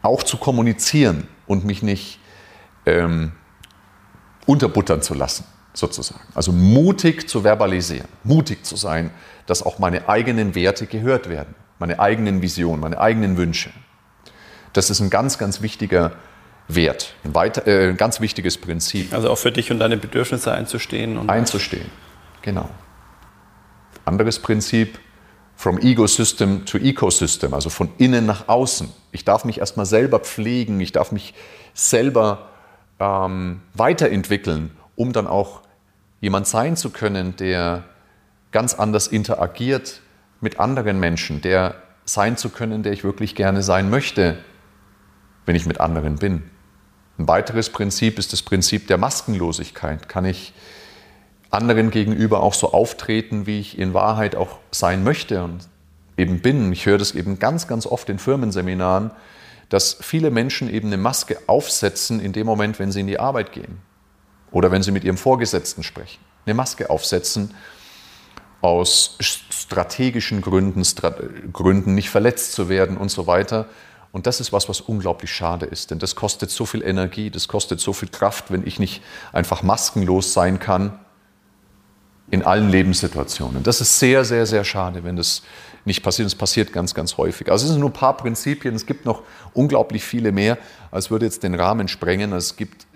auch zu kommunizieren und mich nicht ähm, unterbuttern zu lassen, sozusagen. Also mutig zu verbalisieren, mutig zu sein, dass auch meine eigenen Werte gehört werden, meine eigenen Visionen, meine eigenen Wünsche. Das ist ein ganz, ganz wichtiger Wert, ein, weiter, äh, ein ganz wichtiges Prinzip. Also auch für dich und deine Bedürfnisse einzustehen. Und einzustehen, genau. Anderes Prinzip, from Ecosystem to Ecosystem, also von innen nach außen. Ich darf mich erstmal selber pflegen, ich darf mich selber ähm, weiterentwickeln, um dann auch jemand sein zu können, der ganz anders interagiert mit anderen Menschen, der sein zu können, der ich wirklich gerne sein möchte, wenn ich mit anderen bin. Ein weiteres Prinzip ist das Prinzip der Maskenlosigkeit. Kann ich anderen gegenüber auch so auftreten, wie ich in Wahrheit auch sein möchte und eben bin? Ich höre das eben ganz, ganz oft in Firmenseminaren, dass viele Menschen eben eine Maske aufsetzen in dem Moment, wenn sie in die Arbeit gehen oder wenn sie mit ihrem Vorgesetzten sprechen. Eine Maske aufsetzen aus strategischen Gründen, Strat Gründen nicht verletzt zu werden und so weiter. Und das ist was, was unglaublich schade ist, denn das kostet so viel Energie, das kostet so viel Kraft, wenn ich nicht einfach maskenlos sein kann in allen Lebenssituationen. Das ist sehr, sehr, sehr schade, wenn das nicht passiert. Es passiert ganz, ganz häufig. Also es sind nur ein paar Prinzipien. Es gibt noch unglaublich viele mehr. Es würde jetzt den Rahmen sprengen. Es gibt,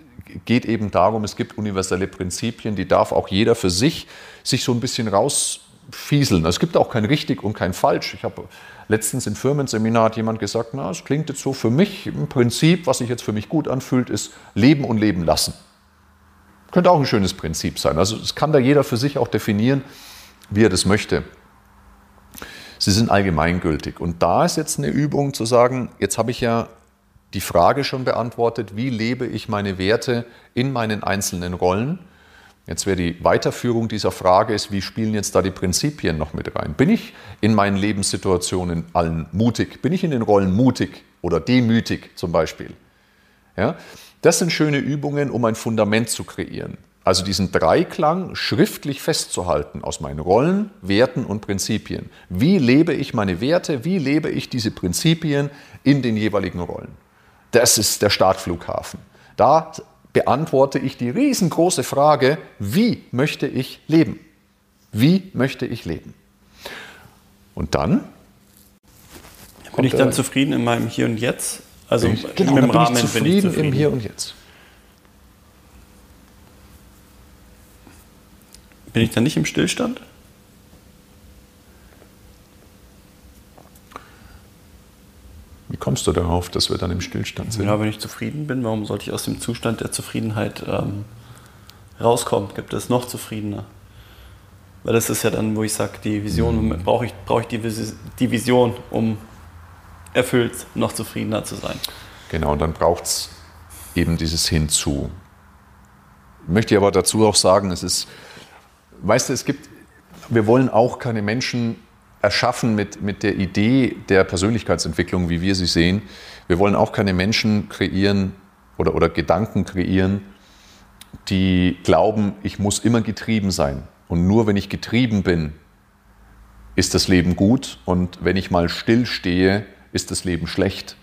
geht eben darum, es gibt universelle Prinzipien, die darf auch jeder für sich sich so ein bisschen rausfieseln. Es gibt auch kein richtig und kein falsch. Ich habe letztens im Firmenseminar hat jemand gesagt, na, es klingt jetzt so für mich im Prinzip, was sich jetzt für mich gut anfühlt, ist leben und leben lassen. Könnte auch ein schönes Prinzip sein. Also es kann da jeder für sich auch definieren, wie er das möchte. Sie sind allgemeingültig. Und da ist jetzt eine Übung zu sagen, jetzt habe ich ja die Frage schon beantwortet, wie lebe ich meine Werte in meinen einzelnen Rollen. Jetzt wäre die Weiterführung dieser Frage ist, wie spielen jetzt da die Prinzipien noch mit rein? Bin ich in meinen Lebenssituationen allen mutig? Bin ich in den Rollen mutig oder demütig zum Beispiel? Ja? Das sind schöne Übungen, um ein Fundament zu kreieren. Also diesen Dreiklang schriftlich festzuhalten aus meinen Rollen, Werten und Prinzipien. Wie lebe ich meine Werte, wie lebe ich diese Prinzipien in den jeweiligen Rollen? Das ist der Startflughafen. Da beantworte ich die riesengroße Frage, wie möchte ich leben? Wie möchte ich leben? Und dann? Bin ich dann zufrieden in meinem Hier und Jetzt? Also ich, genau, im Rahmen bin ich zufrieden, bin ich zufrieden im Hier und Jetzt. Bin ich dann nicht im Stillstand? Kommst du darauf, dass wir dann im Stillstand sind? Ja, wenn ich zufrieden bin, warum sollte ich aus dem Zustand der Zufriedenheit ähm, rauskommen? Gibt es noch zufriedener? Weil das ist ja dann, wo ich sage, die Vision, mhm. brauche ich, brauch ich die, die Vision, um erfüllt noch zufriedener zu sein. Genau, und dann braucht es eben dieses Hinzu. Ich möchte aber dazu auch sagen, es ist, weißt du, es gibt, wir wollen auch keine Menschen erschaffen mit, mit der Idee der Persönlichkeitsentwicklung, wie wir sie sehen. Wir wollen auch keine Menschen kreieren oder, oder Gedanken kreieren, die glauben, ich muss immer getrieben sein. Und nur wenn ich getrieben bin, ist das Leben gut. Und wenn ich mal stillstehe, ist das Leben schlecht.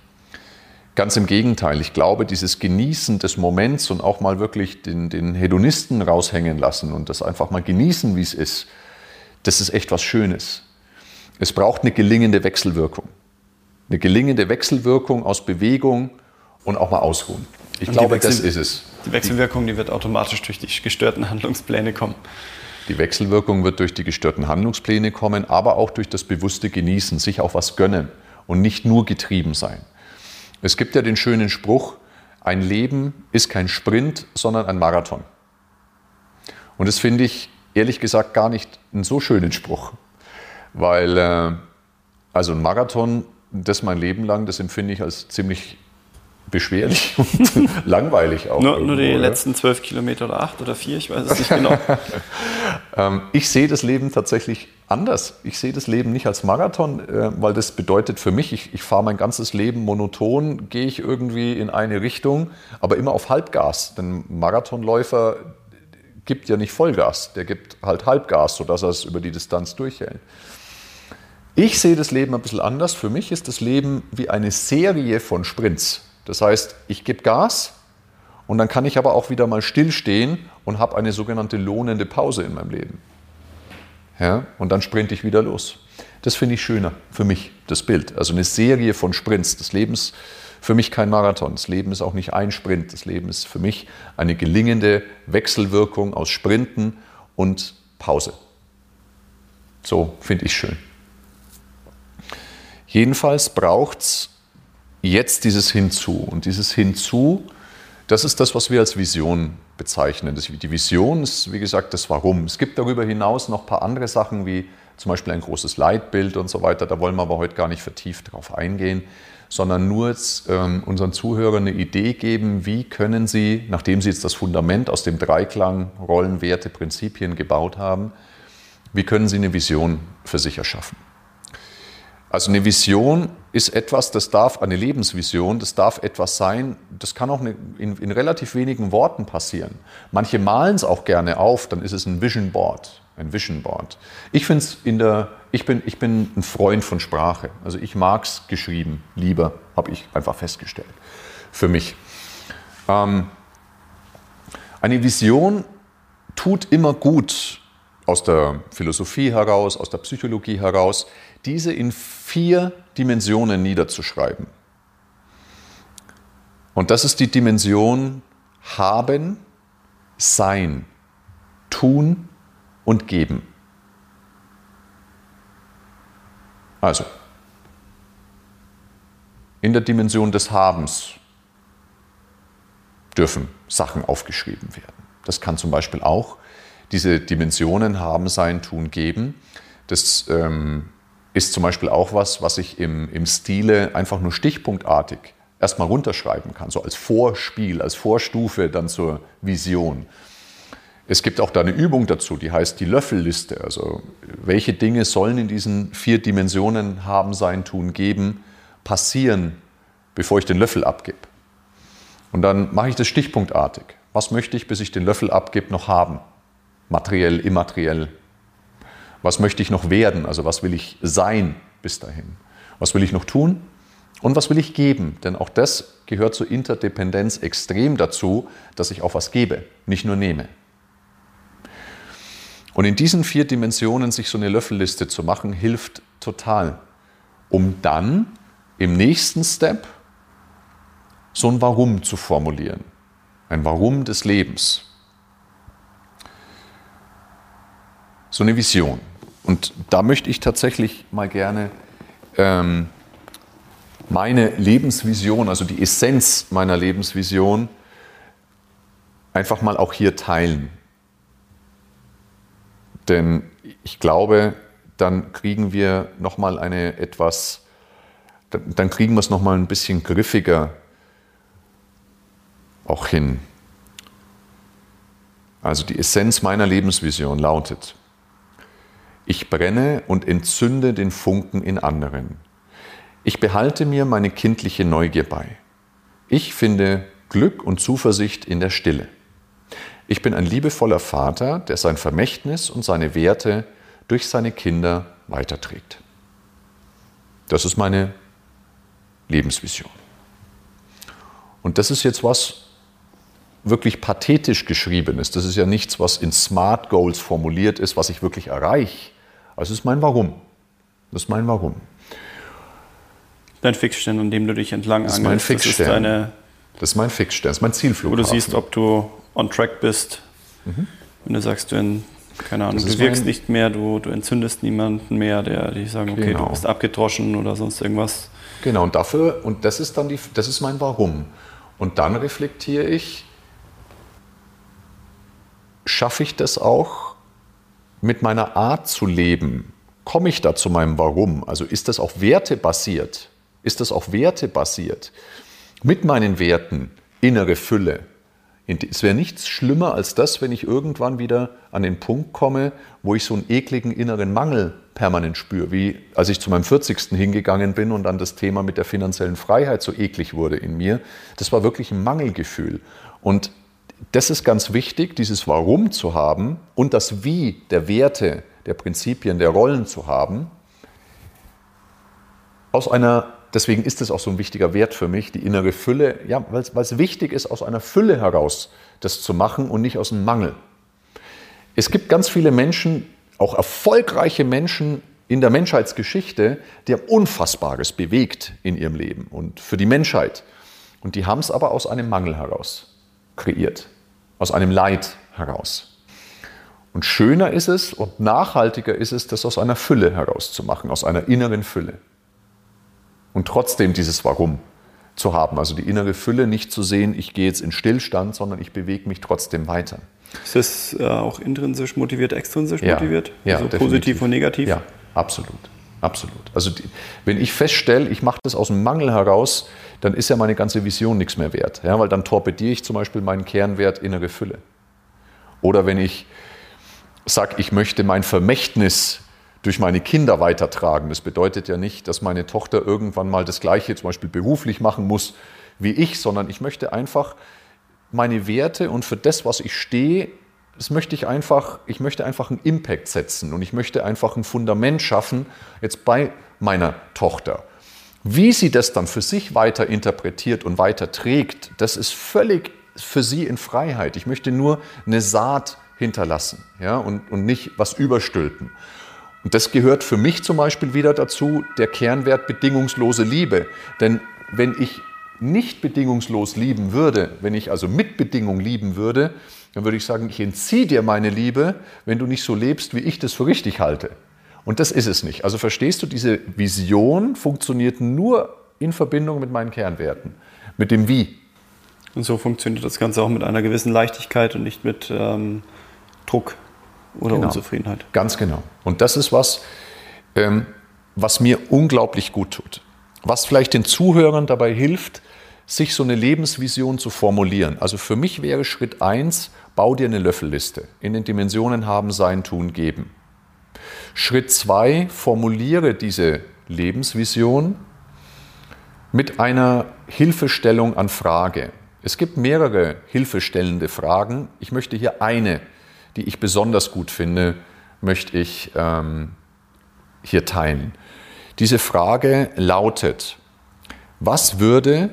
Ganz im Gegenteil, ich glaube, dieses Genießen des Moments und auch mal wirklich den, den Hedonisten raushängen lassen und das einfach mal genießen, wie es ist, das ist echt was Schönes. Es braucht eine gelingende Wechselwirkung. Eine gelingende Wechselwirkung aus Bewegung und auch mal ausruhen. Ich und glaube, Wechsel, das ist es. Die Wechselwirkung, die wird automatisch durch die gestörten Handlungspläne kommen. Die Wechselwirkung wird durch die gestörten Handlungspläne kommen, aber auch durch das bewusste Genießen, sich auch was gönnen und nicht nur getrieben sein. Es gibt ja den schönen Spruch, ein Leben ist kein Sprint, sondern ein Marathon. Und das finde ich ehrlich gesagt gar nicht einen so schönen Spruch, weil äh, also ein Marathon, das mein Leben lang, das empfinde ich als ziemlich beschwerlich <laughs> und <laughs> langweilig auch. Nur, nur die ja. letzten zwölf Kilometer oder acht oder vier, ich weiß es nicht genau. <laughs> ähm, ich sehe das Leben tatsächlich anders. Ich sehe das Leben nicht als Marathon, äh, weil das bedeutet für mich, ich, ich fahre mein ganzes Leben monoton, gehe ich irgendwie in eine Richtung, aber immer auf Halbgas. Denn Marathonläufer gibt ja nicht Vollgas, der gibt halt Halbgas, sodass er es über die Distanz durchhält. Ich sehe das Leben ein bisschen anders. Für mich ist das Leben wie eine Serie von Sprints. Das heißt, ich gebe Gas und dann kann ich aber auch wieder mal stillstehen und habe eine sogenannte lohnende Pause in meinem Leben. Ja, und dann sprinte ich wieder los. Das finde ich schöner für mich, das Bild. Also eine Serie von Sprints. Das Leben ist für mich kein Marathon. Das Leben ist auch nicht ein Sprint. Das Leben ist für mich eine gelingende Wechselwirkung aus Sprinten und Pause. So finde ich schön. Jedenfalls braucht es jetzt dieses Hinzu. Und dieses Hinzu, das ist das, was wir als Vision bezeichnen. Die Vision ist, wie gesagt, das Warum. Es gibt darüber hinaus noch ein paar andere Sachen, wie zum Beispiel ein großes Leitbild und so weiter. Da wollen wir aber heute gar nicht vertieft drauf eingehen, sondern nur jetzt, ähm, unseren Zuhörern eine Idee geben, wie können sie, nachdem sie jetzt das Fundament aus dem Dreiklang Rollen, Werte, Prinzipien gebaut haben, wie können sie eine Vision für sich erschaffen. Also eine Vision ist etwas, das darf eine Lebensvision, das darf etwas sein, das kann auch in, in relativ wenigen Worten passieren. Manche malen es auch gerne auf, dann ist es ein Vision Board, ein Vision Board. Ich finde in der, ich bin, ich bin ein Freund von Sprache. Also ich mag es geschrieben, lieber, habe ich einfach festgestellt. Für mich. Ähm, eine Vision tut immer gut aus der Philosophie heraus, aus der Psychologie heraus, diese in vier Dimensionen niederzuschreiben. Und das ist die Dimension haben, sein, tun und geben. Also, in der Dimension des Habens dürfen Sachen aufgeschrieben werden. Das kann zum Beispiel auch diese Dimensionen haben, sein, tun, geben. Das ähm, ist zum Beispiel auch was, was ich im, im Stile einfach nur stichpunktartig erstmal runterschreiben kann, so als Vorspiel, als Vorstufe dann zur Vision. Es gibt auch da eine Übung dazu, die heißt die Löffelliste. Also welche Dinge sollen in diesen vier Dimensionen haben, sein, tun, geben, passieren, bevor ich den Löffel abgebe. Und dann mache ich das stichpunktartig. Was möchte ich, bis ich den Löffel abgebe, noch haben? Materiell, immateriell, was möchte ich noch werden? Also was will ich sein bis dahin? Was will ich noch tun? Und was will ich geben? Denn auch das gehört zur Interdependenz extrem dazu, dass ich auch was gebe, nicht nur nehme. Und in diesen vier Dimensionen sich so eine Löffelliste zu machen, hilft total, um dann im nächsten Step so ein Warum zu formulieren. Ein Warum des Lebens. So eine Vision. Und da möchte ich tatsächlich mal gerne ähm, meine Lebensvision, also die Essenz meiner Lebensvision, einfach mal auch hier teilen. Denn ich glaube, dann kriegen wir nochmal eine etwas, dann, kriegen wir es nochmal ein bisschen griffiger auch hin. Also die Essenz meiner Lebensvision lautet, ich brenne und entzünde den Funken in anderen. Ich behalte mir meine kindliche Neugier bei. Ich finde Glück und Zuversicht in der Stille. Ich bin ein liebevoller Vater, der sein Vermächtnis und seine Werte durch seine Kinder weiterträgt. Das ist meine Lebensvision. Und das ist jetzt was wirklich pathetisch geschriebenes. Das ist ja nichts, was in Smart Goals formuliert ist, was ich wirklich erreiche. Es ist mein Warum. Das ist mein Warum. Dein Fixstern, an dem du dich entlang das ist mein Fixstern. Das ist, deine, das ist mein Fixstern, das ist mein Zielflug. Wo du siehst, ob du on track bist. Mhm. Wenn du sagst, du, keine Ahnung, du wirkst nicht mehr, du, du entzündest niemanden mehr, der die sagen, okay, genau. du bist abgedroschen oder sonst irgendwas. Genau, und dafür, und das ist dann die, das ist mein Warum. Und dann reflektiere ich, schaffe ich das auch mit meiner Art zu leben? Komme ich da zu meinem Warum? Also ist das auch wertebasiert? Ist das auch wertebasiert? Mit meinen Werten innere Fülle. Es wäre nichts schlimmer als das, wenn ich irgendwann wieder an den Punkt komme, wo ich so einen ekligen inneren Mangel permanent spüre, wie als ich zu meinem 40. hingegangen bin und dann das Thema mit der finanziellen Freiheit so eklig wurde in mir. Das war wirklich ein Mangelgefühl. Und das ist ganz wichtig, dieses Warum zu haben und das Wie der Werte, der Prinzipien, der Rollen zu haben. Aus einer, deswegen ist es auch so ein wichtiger Wert für mich, die innere Fülle, ja, weil es wichtig ist, aus einer Fülle heraus das zu machen und nicht aus einem Mangel. Es gibt ganz viele Menschen, auch erfolgreiche Menschen in der Menschheitsgeschichte, die haben Unfassbares bewegt in ihrem Leben und für die Menschheit. Und die haben es aber aus einem Mangel heraus kreiert, aus einem Leid heraus. Und schöner ist es und nachhaltiger ist es, das aus einer Fülle herauszumachen, aus einer inneren Fülle. Und trotzdem dieses Warum zu haben, also die innere Fülle nicht zu sehen, ich gehe jetzt in Stillstand, sondern ich bewege mich trotzdem weiter. Ist das äh, auch intrinsisch motiviert, extrinsisch ja, motiviert? Ja, also positiv und negativ? Ja, absolut. Absolut. Also die, wenn ich feststelle, ich mache das aus dem Mangel heraus, dann ist ja meine ganze Vision nichts mehr wert. Ja, weil dann torpediere ich zum Beispiel meinen Kernwert innere Fülle. Oder wenn ich sage, ich möchte mein Vermächtnis durch meine Kinder weitertragen. Das bedeutet ja nicht, dass meine Tochter irgendwann mal das Gleiche zum Beispiel beruflich machen muss wie ich, sondern ich möchte einfach meine Werte und für das, was ich stehe, das möchte ich einfach, ich möchte einfach einen Impact setzen und ich möchte einfach ein Fundament schaffen, jetzt bei meiner Tochter. Wie sie das dann für sich weiter interpretiert und weiter trägt, das ist völlig für sie in Freiheit. Ich möchte nur eine Saat hinterlassen ja, und, und nicht was überstülpen. Und das gehört für mich zum Beispiel wieder dazu, der Kernwert bedingungslose Liebe. Denn wenn ich nicht bedingungslos lieben würde, wenn ich also mit Bedingung lieben würde, dann würde ich sagen, ich entziehe dir meine Liebe, wenn du nicht so lebst, wie ich das für richtig halte. Und das ist es nicht. Also verstehst du, diese Vision funktioniert nur in Verbindung mit meinen Kernwerten, mit dem Wie. Und so funktioniert das Ganze auch mit einer gewissen Leichtigkeit und nicht mit ähm, Druck oder genau. Unzufriedenheit. Ganz genau. Und das ist was, ähm, was mir unglaublich gut tut. Was vielleicht den Zuhörern dabei hilft, sich so eine Lebensvision zu formulieren. Also für mich wäre Schritt eins, bau dir eine Löffelliste in den Dimensionen haben, sein, tun, geben. Schritt zwei, formuliere diese Lebensvision mit einer Hilfestellung an Frage. Es gibt mehrere hilfestellende Fragen. Ich möchte hier eine, die ich besonders gut finde, möchte ich ähm, hier teilen. Diese Frage lautet, was würde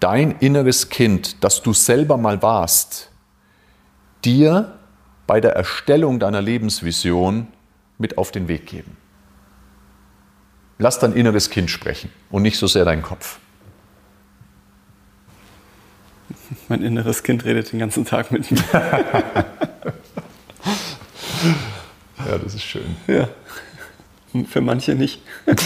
dein inneres Kind, das du selber mal warst, dir bei der Erstellung deiner Lebensvision mit auf den Weg geben. Lass dein inneres Kind sprechen und nicht so sehr dein Kopf. Mein inneres Kind redet den ganzen Tag mit mir. <laughs> ja, das ist schön. Ja. Für manche nicht. <laughs>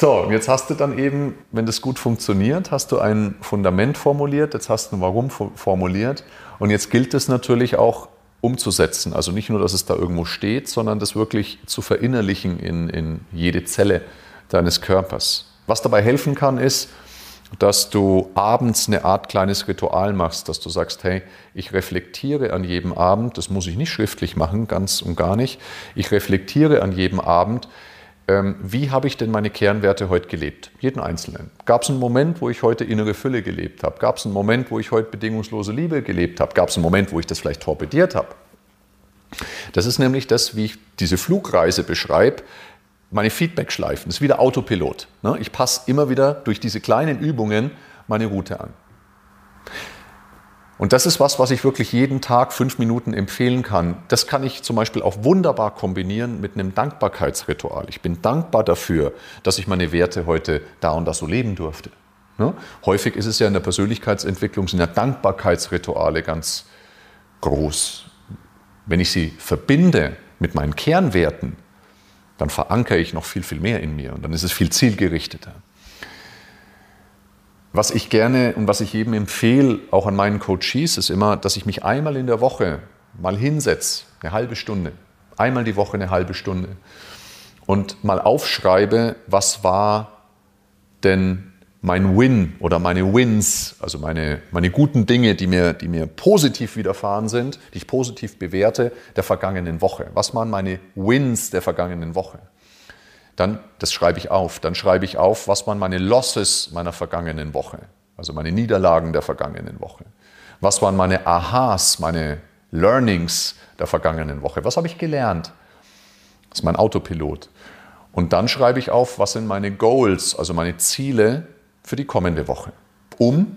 So, und jetzt hast du dann eben, wenn das gut funktioniert, hast du ein Fundament formuliert, jetzt hast du ein Warum formuliert und jetzt gilt es natürlich auch umzusetzen. Also nicht nur, dass es da irgendwo steht, sondern das wirklich zu verinnerlichen in, in jede Zelle deines Körpers. Was dabei helfen kann, ist, dass du abends eine Art kleines Ritual machst, dass du sagst, hey, ich reflektiere an jedem Abend, das muss ich nicht schriftlich machen, ganz und gar nicht, ich reflektiere an jedem Abend, ähm, wie habe ich denn meine Kernwerte heute gelebt? Jeden einzelnen. Gab es einen Moment, wo ich heute innere Fülle gelebt habe? Gab es einen Moment, wo ich heute bedingungslose Liebe gelebt habe? Gab es einen Moment, wo ich das vielleicht torpediert habe? Das ist nämlich das, wie ich diese Flugreise beschreibe, meine Feedback-Schleifen. Das ist wieder Autopilot. Ne? Ich passe immer wieder durch diese kleinen Übungen meine Route an. Und das ist was, was ich wirklich jeden Tag fünf Minuten empfehlen kann. Das kann ich zum Beispiel auch wunderbar kombinieren mit einem Dankbarkeitsritual. Ich bin dankbar dafür, dass ich meine Werte heute da und da so leben durfte. Ne? Häufig ist es ja in der Persönlichkeitsentwicklung, sind ja Dankbarkeitsrituale ganz groß. Wenn ich sie verbinde mit meinen Kernwerten, dann verankere ich noch viel, viel mehr in mir und dann ist es viel zielgerichteter. Was ich gerne und was ich jedem empfehle, auch an meinen Coaches, ist immer, dass ich mich einmal in der Woche mal hinsetze, eine halbe Stunde, einmal die Woche eine halbe Stunde und mal aufschreibe, was war denn mein Win oder meine Wins, also meine, meine guten Dinge, die mir, die mir positiv widerfahren sind, die ich positiv bewerte, der vergangenen Woche. Was waren meine Wins der vergangenen Woche? Dann, das schreibe ich auf. Dann schreibe ich auf, was waren meine Losses meiner vergangenen Woche, also meine Niederlagen der vergangenen Woche. Was waren meine Aha's, meine Learnings der vergangenen Woche? Was habe ich gelernt? Das ist mein Autopilot. Und dann schreibe ich auf, was sind meine Goals, also meine Ziele für die kommende Woche, um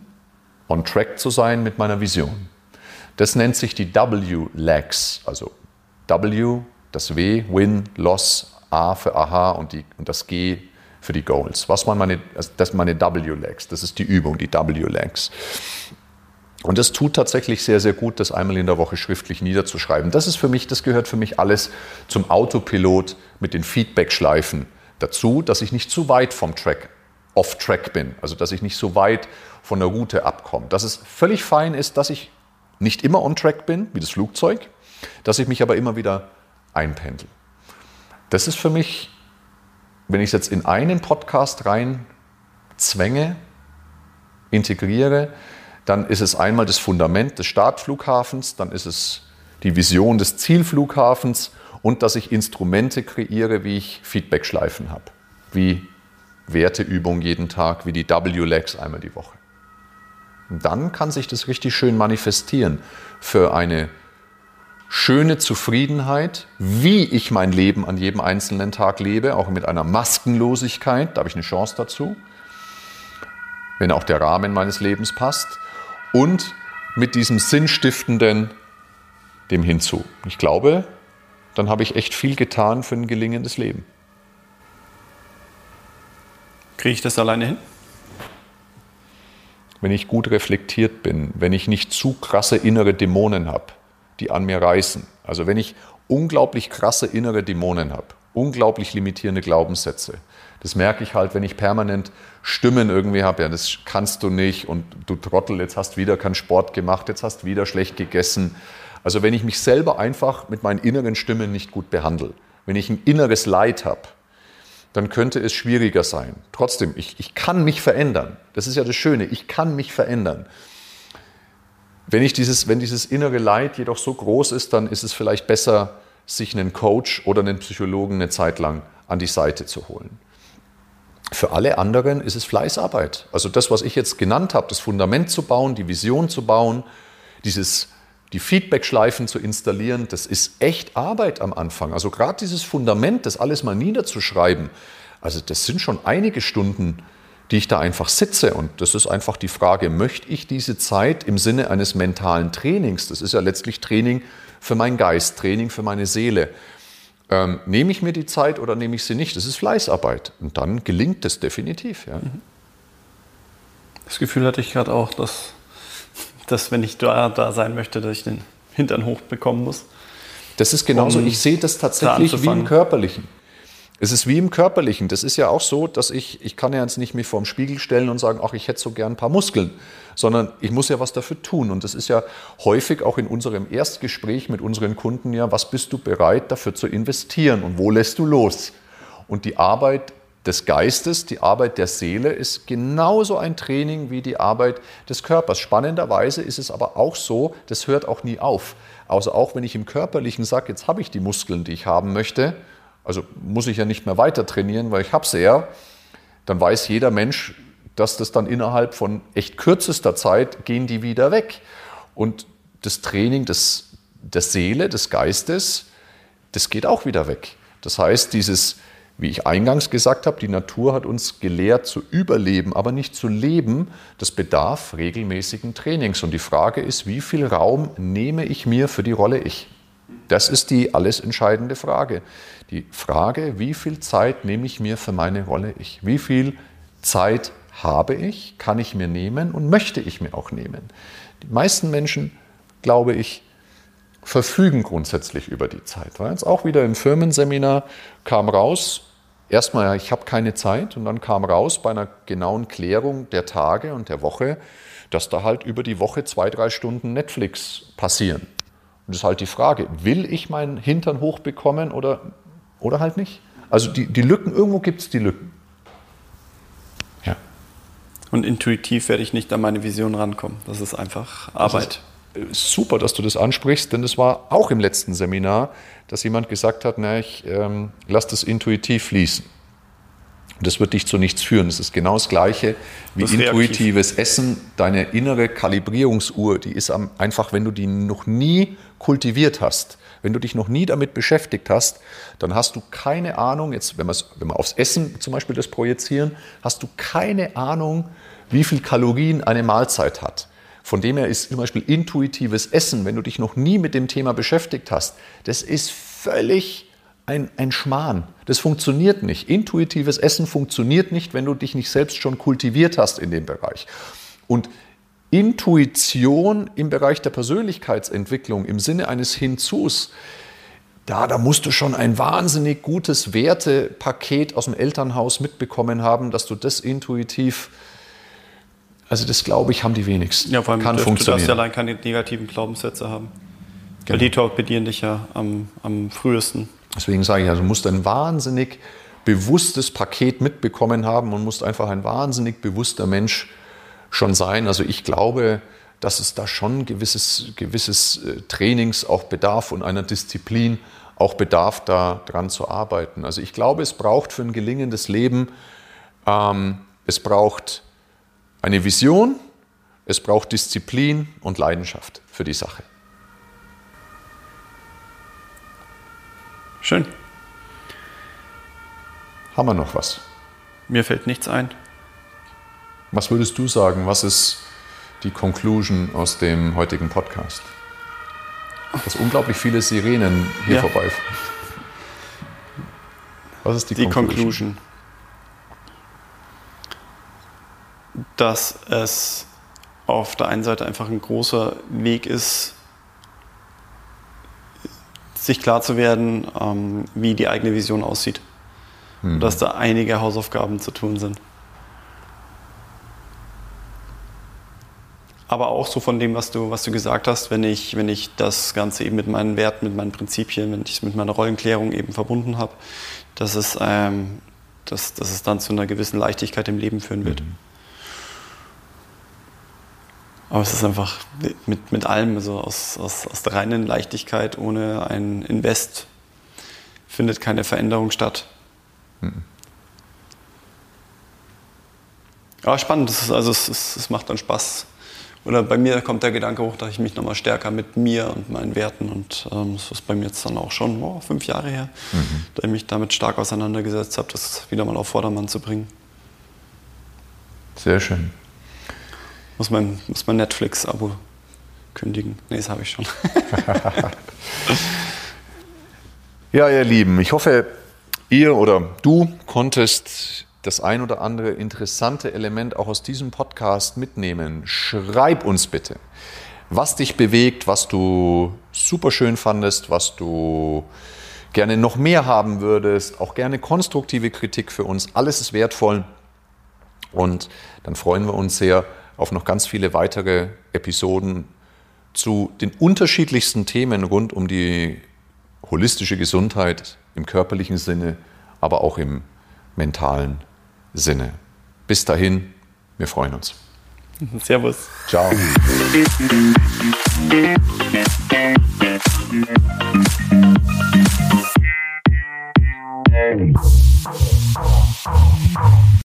on track zu sein mit meiner Vision. Das nennt sich die W-Legs, also W, das W, Win, Loss, A für Aha und, die, und das G für die Goals. Was waren meine, das sind meine W-Legs, das ist die Übung, die W-Legs. Und das tut tatsächlich sehr, sehr gut, das einmal in der Woche schriftlich niederzuschreiben. Das ist für mich, das gehört für mich alles zum Autopilot mit den Feedback-Schleifen dazu, dass ich nicht zu weit vom Track off-track bin, also dass ich nicht so weit von der Route abkomme. Dass es völlig fein ist, dass ich nicht immer on-track bin, wie das Flugzeug, dass ich mich aber immer wieder einpendel. Das ist für mich, wenn ich es jetzt in einen Podcast rein zwänge, integriere, dann ist es einmal das Fundament des Startflughafens, dann ist es die Vision des Zielflughafens und dass ich Instrumente kreiere, wie ich Feedbackschleifen habe, wie Werteübung jeden Tag, wie die W-Legs einmal die Woche. Und dann kann sich das richtig schön manifestieren für eine schöne Zufriedenheit, wie ich mein Leben an jedem einzelnen Tag lebe, auch mit einer Maskenlosigkeit, da habe ich eine Chance dazu, wenn auch der Rahmen meines Lebens passt, und mit diesem sinnstiftenden dem hinzu. Ich glaube, dann habe ich echt viel getan für ein gelingendes Leben. Kriege ich das alleine hin? Wenn ich gut reflektiert bin, wenn ich nicht zu krasse innere Dämonen habe, die an mir reißen. Also wenn ich unglaublich krasse innere Dämonen habe, unglaublich limitierende Glaubenssätze. Das merke ich halt, wenn ich permanent Stimmen irgendwie habe, ja, das kannst du nicht und du Trottel, jetzt hast wieder keinen Sport gemacht, jetzt hast wieder schlecht gegessen. Also wenn ich mich selber einfach mit meinen inneren Stimmen nicht gut behandle, wenn ich ein inneres Leid habe, dann könnte es schwieriger sein. Trotzdem, ich, ich kann mich verändern. Das ist ja das Schöne, ich kann mich verändern. Wenn, ich dieses, wenn dieses innere Leid jedoch so groß ist, dann ist es vielleicht besser, sich einen Coach oder einen Psychologen eine Zeit lang an die Seite zu holen. Für alle anderen ist es Fleißarbeit. Also das, was ich jetzt genannt habe, das Fundament zu bauen, die Vision zu bauen, dieses die Feedback-Schleifen zu installieren, das ist echt Arbeit am Anfang. Also gerade dieses Fundament, das alles mal niederzuschreiben, also das sind schon einige Stunden, die ich da einfach sitze. Und das ist einfach die Frage, möchte ich diese Zeit im Sinne eines mentalen Trainings, das ist ja letztlich Training für meinen Geist, Training für meine Seele, ähm, nehme ich mir die Zeit oder nehme ich sie nicht? Das ist Fleißarbeit. Und dann gelingt es definitiv. Ja. Das Gefühl hatte ich gerade auch, dass <laughs> dass wenn ich da, da sein möchte, dass ich den Hintern hochbekommen muss. Das ist genauso. Um ich sehe das tatsächlich wie im Körperlichen. Es ist wie im Körperlichen. Das ist ja auch so, dass ich, ich kann ja jetzt nicht mich vorm Spiegel stellen und sagen, ach, ich hätte so gern ein paar Muskeln, sondern ich muss ja was dafür tun. Und das ist ja häufig auch in unserem Erstgespräch mit unseren Kunden ja, was bist du bereit dafür zu investieren und wo lässt du los? Und die Arbeit des Geistes, die Arbeit der Seele ist genauso ein Training wie die Arbeit des Körpers. Spannenderweise ist es aber auch so, das hört auch nie auf. Also auch wenn ich im Körperlichen sage, jetzt habe ich die Muskeln, die ich haben möchte, also muss ich ja nicht mehr weiter trainieren, weil ich habe sie ja, dann weiß jeder Mensch, dass das dann innerhalb von echt kürzester Zeit gehen die wieder weg. Und das Training des, der Seele, des Geistes, das geht auch wieder weg. Das heißt, dieses, wie ich eingangs gesagt habe, die Natur hat uns gelehrt zu überleben, aber nicht zu leben. Das bedarf regelmäßigen Trainings. Und die Frage ist, wie viel Raum nehme ich mir für die Rolle ich? Das ist die alles entscheidende Frage. Die Frage, wie viel Zeit nehme ich mir für meine Rolle ich? Wie viel Zeit habe ich, kann ich mir nehmen und möchte ich mir auch nehmen? Die meisten Menschen, glaube ich, verfügen grundsätzlich über die Zeit. War jetzt auch wieder im Firmenseminar, kam raus, erstmal, ich habe keine Zeit und dann kam raus bei einer genauen Klärung der Tage und der Woche, dass da halt über die Woche zwei, drei Stunden Netflix passieren. Und das ist halt die Frage, will ich meinen Hintern hochbekommen oder, oder halt nicht? Also die, die Lücken, irgendwo gibt es die Lücken. Ja. Und intuitiv werde ich nicht an meine Vision rankommen. Das ist einfach Arbeit. Das ist super, dass du das ansprichst, denn es war auch im letzten Seminar, dass jemand gesagt hat, na, ich ähm, lasse das intuitiv fließen. Das wird dich zu nichts führen. Das ist genau das Gleiche wie intuitives Essen. Deine innere Kalibrierungsuhr, die ist einfach, wenn du die noch nie kultiviert hast, wenn du dich noch nie damit beschäftigt hast, dann hast du keine Ahnung, jetzt wenn, wenn wir aufs Essen zum Beispiel das projizieren, hast du keine Ahnung, wie viel Kalorien eine Mahlzeit hat. Von dem her ist zum Beispiel intuitives Essen, wenn du dich noch nie mit dem Thema beschäftigt hast, das ist völlig ein, ein Schmarrn. Das funktioniert nicht. Intuitives Essen funktioniert nicht, wenn du dich nicht selbst schon kultiviert hast in dem Bereich. Und Intuition im Bereich der Persönlichkeitsentwicklung im Sinne eines Hinzus, da, da musst du schon ein wahnsinnig gutes Wertepaket aus dem Elternhaus mitbekommen haben, dass du das intuitiv, also das glaube ich, haben die wenigsten. Ja, vor allem Kann du, funktionieren. du darfst ja allein keine negativen Glaubenssätze haben. Genau. Weil die bedienen dich ja am, am frühesten. Deswegen sage ich, also du musst ein wahnsinnig bewusstes Paket mitbekommen haben und musst einfach ein wahnsinnig bewusster Mensch schon sein. Also ich glaube, dass es da schon gewisses, gewisses äh, Trainings auch bedarf und einer Disziplin auch bedarf, da dran zu arbeiten. Also ich glaube, es braucht für ein gelingendes Leben, ähm, es braucht eine Vision, es braucht Disziplin und Leidenschaft für die Sache. Schön. Haben wir noch was? Mir fällt nichts ein. Was würdest du sagen? Was ist die Conclusion aus dem heutigen Podcast? Dass unglaublich viele Sirenen hier ja. vorbeifahren. Was ist die, die Conclusion? Conclusion? Dass es auf der einen Seite einfach ein großer Weg ist, sich klar zu werden, ähm, wie die eigene Vision aussieht. Mhm. Dass da einige Hausaufgaben zu tun sind. Aber auch so von dem, was du, was du gesagt hast, wenn ich, wenn ich das Ganze eben mit meinen Werten, mit meinen Prinzipien, wenn ich es mit meiner Rollenklärung eben verbunden habe, dass es, ähm, dass, dass es dann zu einer gewissen Leichtigkeit im Leben führen wird. Mhm. Aber es ist einfach mit, mit allem, also aus, aus, aus der reinen Leichtigkeit, ohne ein Invest, findet keine Veränderung statt. Mhm. Aber spannend, ist, also es, es, es, macht dann Spaß. Oder bei mir kommt der Gedanke hoch, dass ich mich nochmal stärker mit mir und meinen Werten und ähm, das ist bei mir jetzt dann auch schon oh, fünf Jahre her, mhm. da ich mich damit stark auseinandergesetzt habe, das wieder mal auf Vordermann zu bringen. Sehr schön. Muss mein, muss mein Netflix-Abo kündigen. Nee, das habe ich schon. <laughs> ja, ihr Lieben, ich hoffe, ihr oder du konntest das ein oder andere interessante Element auch aus diesem Podcast mitnehmen. Schreib uns bitte, was dich bewegt, was du super schön fandest, was du gerne noch mehr haben würdest, auch gerne konstruktive Kritik für uns. Alles ist wertvoll. Und dann freuen wir uns sehr auf noch ganz viele weitere Episoden zu den unterschiedlichsten Themen rund um die holistische Gesundheit im körperlichen Sinne, aber auch im mentalen Sinne. Bis dahin, wir freuen uns. Servus. Ciao.